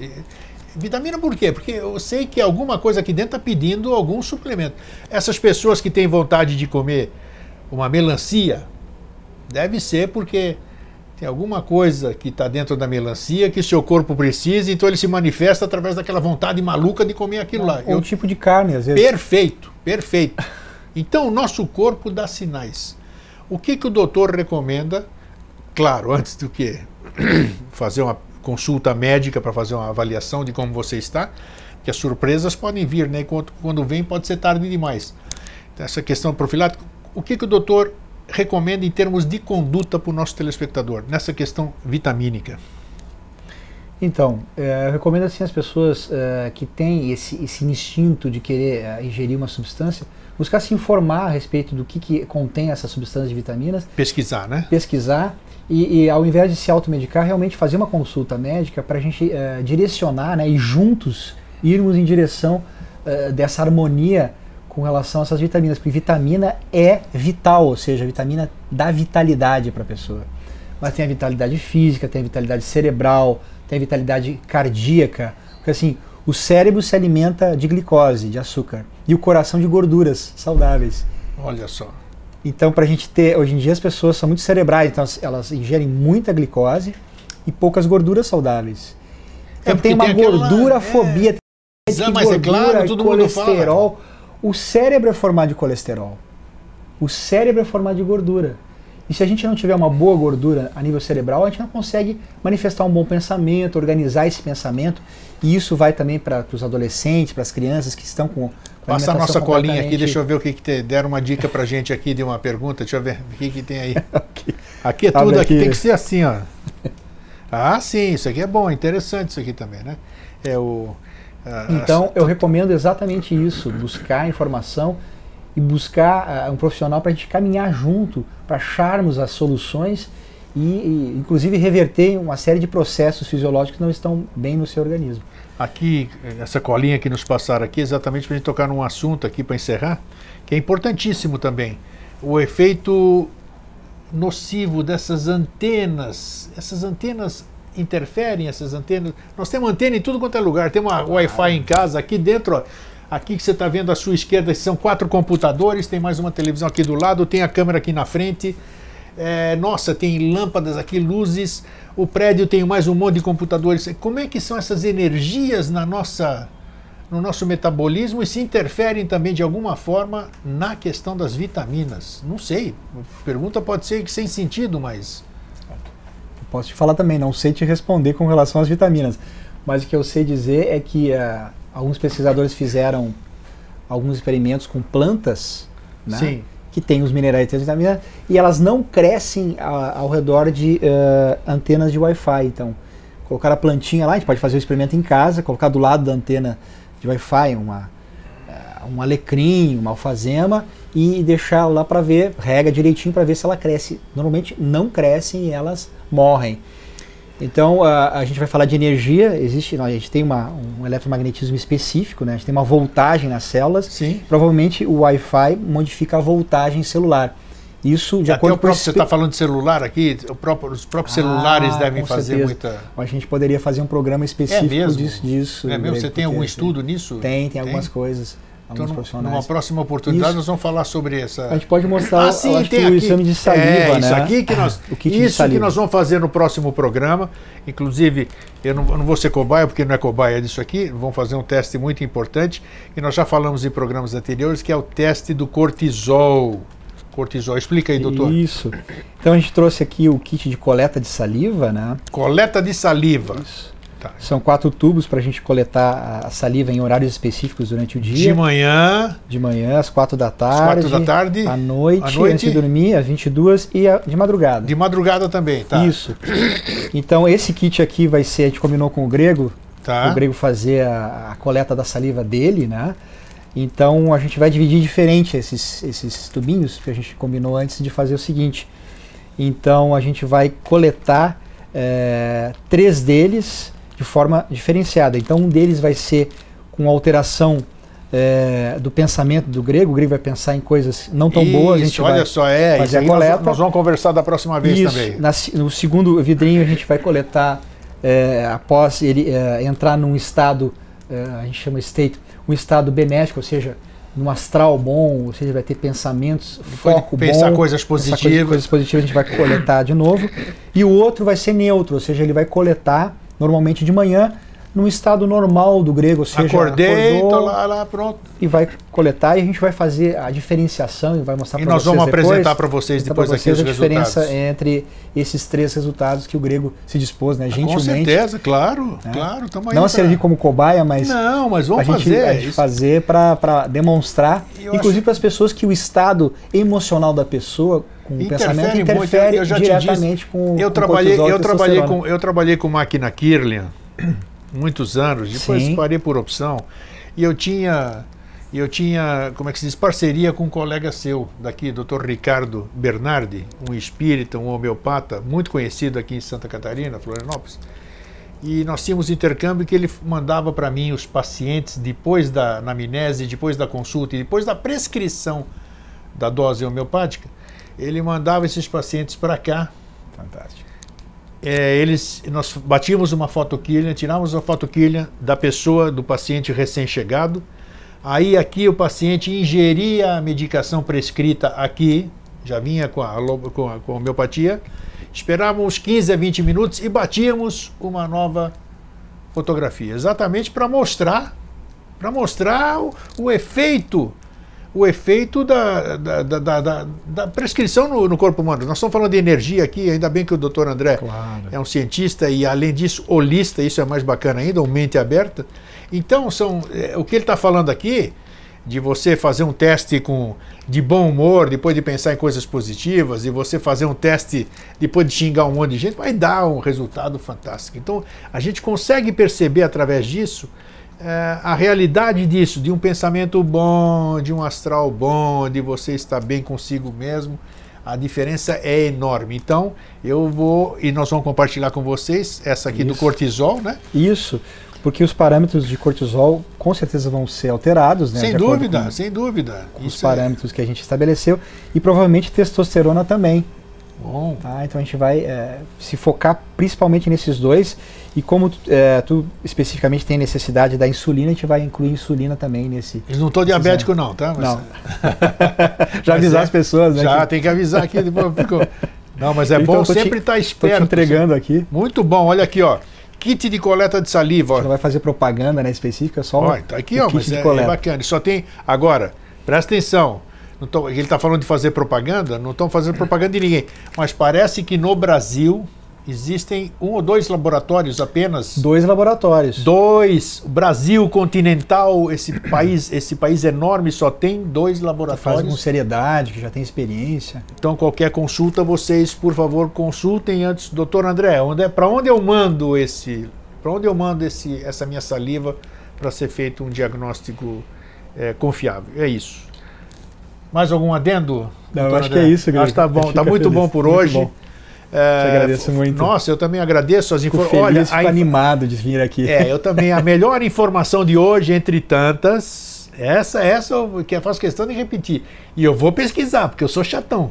Speaker 1: Vitamina por quê? Porque eu sei que alguma coisa aqui dentro está pedindo algum suplemento. Essas pessoas que têm vontade de comer uma melancia, deve ser porque tem alguma coisa que está dentro da melancia que seu corpo precisa, então ele se manifesta através daquela vontade maluca de comer aquilo lá.
Speaker 2: Ou eu, tipo de carne, às vezes.
Speaker 1: Perfeito, perfeito. Então o nosso corpo dá sinais. O que, que o doutor recomenda? Claro, antes do que fazer uma consulta médica para fazer uma avaliação de como você está, que as surpresas podem vir, né? Quando, quando vem pode ser tarde demais. Então, essa questão profilática, o que, que o doutor recomenda em termos de conduta para o nosso telespectador, nessa questão vitamínica?
Speaker 2: Então, é, eu recomendo assim as pessoas é, que têm esse, esse instinto de querer é, ingerir uma substância, buscar se informar a respeito do que, que contém essa substância de vitaminas.
Speaker 1: Pesquisar, né?
Speaker 2: Pesquisar e, e, ao invés de se automedicar, realmente fazer uma consulta médica para a gente uh, direcionar né, e juntos irmos em direção uh, dessa harmonia com relação a essas vitaminas, porque vitamina é vital, ou seja, a vitamina dá vitalidade para a pessoa. Mas tem a vitalidade física, tem a vitalidade cerebral, tem a vitalidade cardíaca, porque assim, o cérebro se alimenta de glicose, de açúcar, e o coração de gorduras saudáveis.
Speaker 1: Olha só.
Speaker 2: Então, para a gente ter, hoje em dia as pessoas são muito cerebrais, então elas ingerem muita glicose e poucas gorduras saudáveis. Então é tem uma gordura fobia,
Speaker 1: é, tem mas é claro, todo colesterol. Mundo
Speaker 2: fala. O cérebro é formado de colesterol. O cérebro é formado de gordura. E se a gente não tiver uma boa gordura a nível cerebral, a gente não consegue manifestar um bom pensamento, organizar esse pensamento. E isso vai também para os adolescentes, para as crianças que estão com
Speaker 1: Passa a nossa colinha aqui, deixa eu ver o que, que tem. Deram uma dica pra gente aqui de uma pergunta, deixa eu ver o que, que tem aí. aqui é tudo, aqui. aqui tem que ser assim, ó. Ah, sim, isso aqui é bom, interessante isso aqui também, né? É o.
Speaker 2: então, eu recomendo exatamente isso: buscar informação e buscar uh, um profissional para a gente caminhar junto, para acharmos as soluções e, e, inclusive, reverter uma série de processos fisiológicos que não estão bem no seu organismo
Speaker 1: aqui, essa colinha que nos passaram aqui, exatamente para a gente tocar num assunto aqui para encerrar, que é importantíssimo também. O efeito nocivo dessas antenas. Essas antenas interferem, essas antenas. Nós temos antena em tudo quanto é lugar. Temos uma Wi-Fi em casa, aqui dentro, ó, aqui que você está vendo à sua esquerda, são quatro computadores, tem mais uma televisão aqui do lado, tem a câmera aqui na frente. É, nossa, tem lâmpadas aqui, luzes o prédio tem mais um monte de computadores. Como é que são essas energias na nossa, no nosso metabolismo e se interferem também de alguma forma na questão das vitaminas? Não sei. A pergunta pode ser sem sentido, mas.
Speaker 2: posso te falar também, não sei te responder com relação às vitaminas. Mas o que eu sei dizer é que uh, alguns pesquisadores fizeram alguns experimentos com plantas. Né? Sim que tem os minerais e as vitaminas, e elas não crescem a, ao redor de uh, antenas de Wi-Fi. Então, colocar a plantinha lá, a gente pode fazer o experimento em casa, colocar do lado da antena de Wi-Fi uma, uh, um alecrim, uma alfazema, e deixar lá para ver, rega direitinho para ver se ela cresce. Normalmente não crescem e elas morrem. Então a, a, gente vai falar de energia. Existe, a gente tem uma, um eletromagnetismo específico, né? A gente tem uma voltagem nas células.
Speaker 1: Sim.
Speaker 2: Provavelmente o Wi-Fi modifica a voltagem celular. Isso de
Speaker 1: Até
Speaker 2: acordo
Speaker 1: o próprio, Você está falando de celular aqui? Próprio, os próprios ah, celulares devem fazer certeza. muita.
Speaker 2: A gente poderia fazer um programa específico
Speaker 1: é
Speaker 2: disso. disso
Speaker 1: é mesmo? Você tem algum estudo nisso?
Speaker 2: Tem, tem, tem? algumas coisas.
Speaker 1: Então, numa próxima oportunidade, isso. nós vamos falar sobre essa.
Speaker 2: A gente pode mostrar
Speaker 1: ah, sim, tem
Speaker 2: o
Speaker 1: aqui.
Speaker 2: exame de saliva, é,
Speaker 1: né?
Speaker 2: Isso
Speaker 1: aqui que nós, isso que nós vamos fazer no próximo programa. Inclusive, eu não, eu não, vou ser cobaia, porque não é cobaia disso aqui. Vamos fazer um teste muito importante. E nós já falamos em programas anteriores, que é o teste do cortisol. Cortisol. Explica aí, doutor.
Speaker 2: Isso. Então a gente trouxe aqui o kit de coleta de saliva, né?
Speaker 1: Coleta de saliva.
Speaker 2: Isso. Tá. São quatro tubos para a gente coletar a saliva em horários específicos durante o dia.
Speaker 1: De manhã.
Speaker 2: De manhã, às quatro da tarde.
Speaker 1: Às quatro da tarde.
Speaker 2: À noite, à noite. antes de dormir, às 22 e de madrugada.
Speaker 1: De madrugada também, tá?
Speaker 2: Isso. Então esse kit aqui vai ser, a gente combinou com o Grego,
Speaker 1: tá.
Speaker 2: o Grego fazer a, a coleta da saliva dele, né? Então a gente vai dividir diferente esses, esses tubinhos, que a gente combinou antes de fazer o seguinte. Então a gente vai coletar é, três deles de forma diferenciada. Então, um deles vai ser com alteração é, do pensamento do grego. O grego vai pensar em coisas não tão
Speaker 1: isso,
Speaker 2: boas. A gente
Speaker 1: olha
Speaker 2: vai
Speaker 1: só, é.
Speaker 2: fazer a coleta.
Speaker 1: Nós, nós, vamos conversar da próxima vez
Speaker 2: isso,
Speaker 1: também.
Speaker 2: Na, no segundo vidrinho, a gente vai coletar é, após ele é, entrar num estado, é, a gente chama state, um estado benéfico, ou seja, num astral bom, ou seja, vai ter pensamentos, foco
Speaker 1: pensar bom. Pensar coisas positivas. Coisas,
Speaker 2: coisas positivas a gente vai coletar de novo. E o outro vai ser neutro, ou seja, ele vai coletar normalmente de manhã, no estado normal do grego, ou seja,
Speaker 1: acordei, acordou, tô lá, lá, pronto.
Speaker 2: E vai coletar e a gente vai fazer a diferenciação e vai mostrar para
Speaker 1: vocês. E nós vamos apresentar para vocês depois aqui os
Speaker 2: a diferença entre esses três resultados que o grego se dispôs, né, ah, gentilmente.
Speaker 1: Com certeza, claro, né? claro,
Speaker 2: Não a servir como cobaia, mas
Speaker 1: Não, mas vamos
Speaker 2: a gente,
Speaker 1: fazer,
Speaker 2: a gente fazer para demonstrar, inclusive para as pessoas que o estado emocional da pessoa com o pensamento interfere muito, eu, diretamente disse, com
Speaker 1: eu
Speaker 2: com
Speaker 1: trabalhei eu trabalhei com eu trabalhei com máquina Kirlian muitos anos depois Sim. parei por opção e eu tinha eu tinha como é que se diz parceria com um colega seu daqui Dr. Ricardo Bernardi um espírita um homeopata muito conhecido aqui em Santa Catarina Florianópolis e nós tínhamos intercâmbio que ele mandava para mim os pacientes depois da anamnese, depois da consulta e depois da prescrição da dose homeopática ele mandava esses pacientes para cá.
Speaker 2: Fantástico.
Speaker 1: É, eles, nós batíamos uma fotoquilha, tirávamos a fotoquilha da pessoa, do paciente recém-chegado. Aí aqui o paciente ingeria a medicação prescrita aqui, já vinha com a, com a, com a homeopatia. Esperávamos 15 a 20 minutos e batíamos uma nova fotografia, exatamente para mostrar, para mostrar o, o efeito o efeito da, da, da, da, da prescrição no, no, corpo humano. Nós estamos falando de energia aqui, ainda bem que o doutor André
Speaker 2: claro.
Speaker 1: é um cientista e, além disso, holista, isso é mais bacana ainda, uma mente aberta. Então, são, é, o que ele está falando aqui, de você fazer um teste com, de bom humor, depois de pensar em coisas positivas, e você fazer um teste depois de xingar um monte de gente, vai dar um resultado fantástico. Então, a gente consegue perceber através disso é, a realidade disso, de um pensamento bom, de um astral bom, de você estar bem consigo mesmo, a diferença é enorme. Então, eu vou e nós vamos compartilhar com vocês essa aqui Isso. do cortisol, né?
Speaker 2: Isso, porque os parâmetros de cortisol com certeza vão ser alterados, né?
Speaker 1: Sem dúvida, com, sem dúvida.
Speaker 2: Com os parâmetros é... que a gente estabeleceu e provavelmente testosterona também.
Speaker 1: Bom.
Speaker 2: Tá? Então a gente vai é, se focar principalmente nesses dois. E como é, tu especificamente tem necessidade da insulina, a gente vai incluir insulina também nesse.
Speaker 1: Eles não estou diabético, não, tá?
Speaker 2: Mas... Não. já avisar é, as pessoas, né?
Speaker 1: Já, que... tem que avisar aqui, depois ficou. Não, mas é então, bom sempre estar tá esperto. Estou
Speaker 2: te entregando aqui.
Speaker 1: Muito bom, olha aqui, ó. Kit de coleta de saliva. Ó.
Speaker 2: Não vai fazer propaganda né, específica, só
Speaker 1: Olha, tá aqui, ó, mas é, é, bacana. Só tem. Agora, presta atenção. Tô, ele está falando de fazer propaganda, não estão fazendo propaganda de ninguém. Mas parece que no Brasil existem um ou dois laboratórios apenas.
Speaker 2: Dois laboratórios.
Speaker 1: Dois. O Brasil continental, esse país, esse país enorme só tem dois laboratórios.
Speaker 2: Faz com seriedade, que já tem experiência.
Speaker 1: Então qualquer consulta vocês, por favor, consultem antes, doutor André, onde é, para onde eu mando esse, para onde eu mando esse, essa minha saliva para ser feito um diagnóstico é, confiável? É isso. Mais algum adendo?
Speaker 2: Não, acho André? que é isso.
Speaker 1: Acho que tá bom, tá muito feliz. bom por muito hoje. Bom.
Speaker 2: É, Te agradeço muito.
Speaker 1: Nossa, eu também agradeço as
Speaker 2: informações. Olha, fico animado de vir aqui.
Speaker 1: É, eu também. A melhor informação de hoje, entre tantas, essa, essa eu, que faço questão de repetir. E eu vou pesquisar, porque eu sou chatão.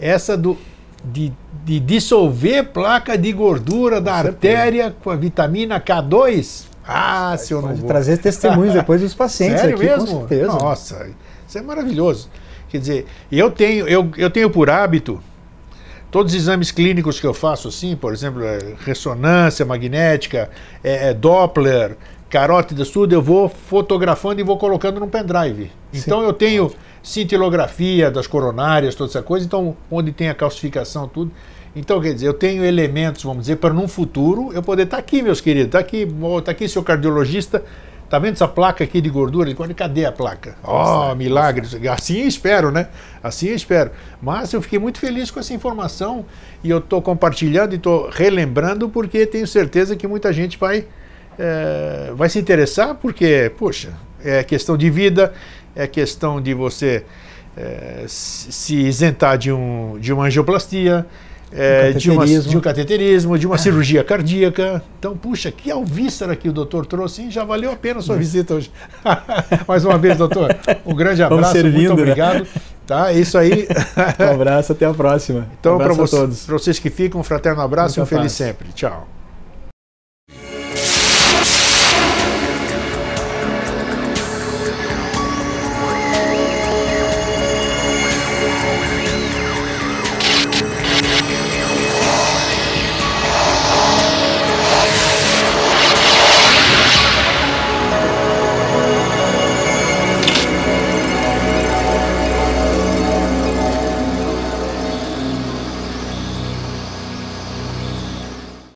Speaker 1: Essa do de, de dissolver placa de gordura da artéria com a vitamina K2. Ah, se eu não vou.
Speaker 2: trazer testemunhos depois dos pacientes
Speaker 1: Sério
Speaker 2: aqui,
Speaker 1: mesmo? com certeza. Nossa, isso é maravilhoso. Quer dizer, eu tenho, eu, eu tenho por hábito todos os exames clínicos que eu faço, assim, por exemplo, é ressonância magnética, é, é Doppler, carótidas, tudo, eu vou fotografando e vou colocando num pendrive. Então Sim. eu tenho cintilografia das coronárias, toda essa coisa, então onde tem a calcificação, tudo. Então, quer dizer, eu tenho elementos, vamos dizer, para num futuro eu poder estar tá aqui, meus queridos, está aqui, está aqui seu cardiologista, Tá vendo essa placa aqui de gordura? Cadê a placa? Ó, oh, milagre. Assim eu espero, né? Assim eu espero. Mas eu fiquei muito feliz com essa informação e eu estou compartilhando e estou relembrando porque tenho certeza que muita gente vai, é, vai se interessar porque, poxa, é questão de vida, é questão de você é, se isentar de, um, de uma angioplastia, é, de, uma, de, um cateterismo, de uma cirurgia cardíaca. Então, puxa, que alvíssara que o doutor trouxe, hein? já valeu a pena a sua visita hoje. Mais uma vez, doutor, um grande abraço, servindo, muito né? obrigado. Né? Tá, é isso aí.
Speaker 2: um abraço, até a próxima.
Speaker 1: Então, um para vocês, vocês que ficam, um fraterno abraço e um feliz sempre. Tchau.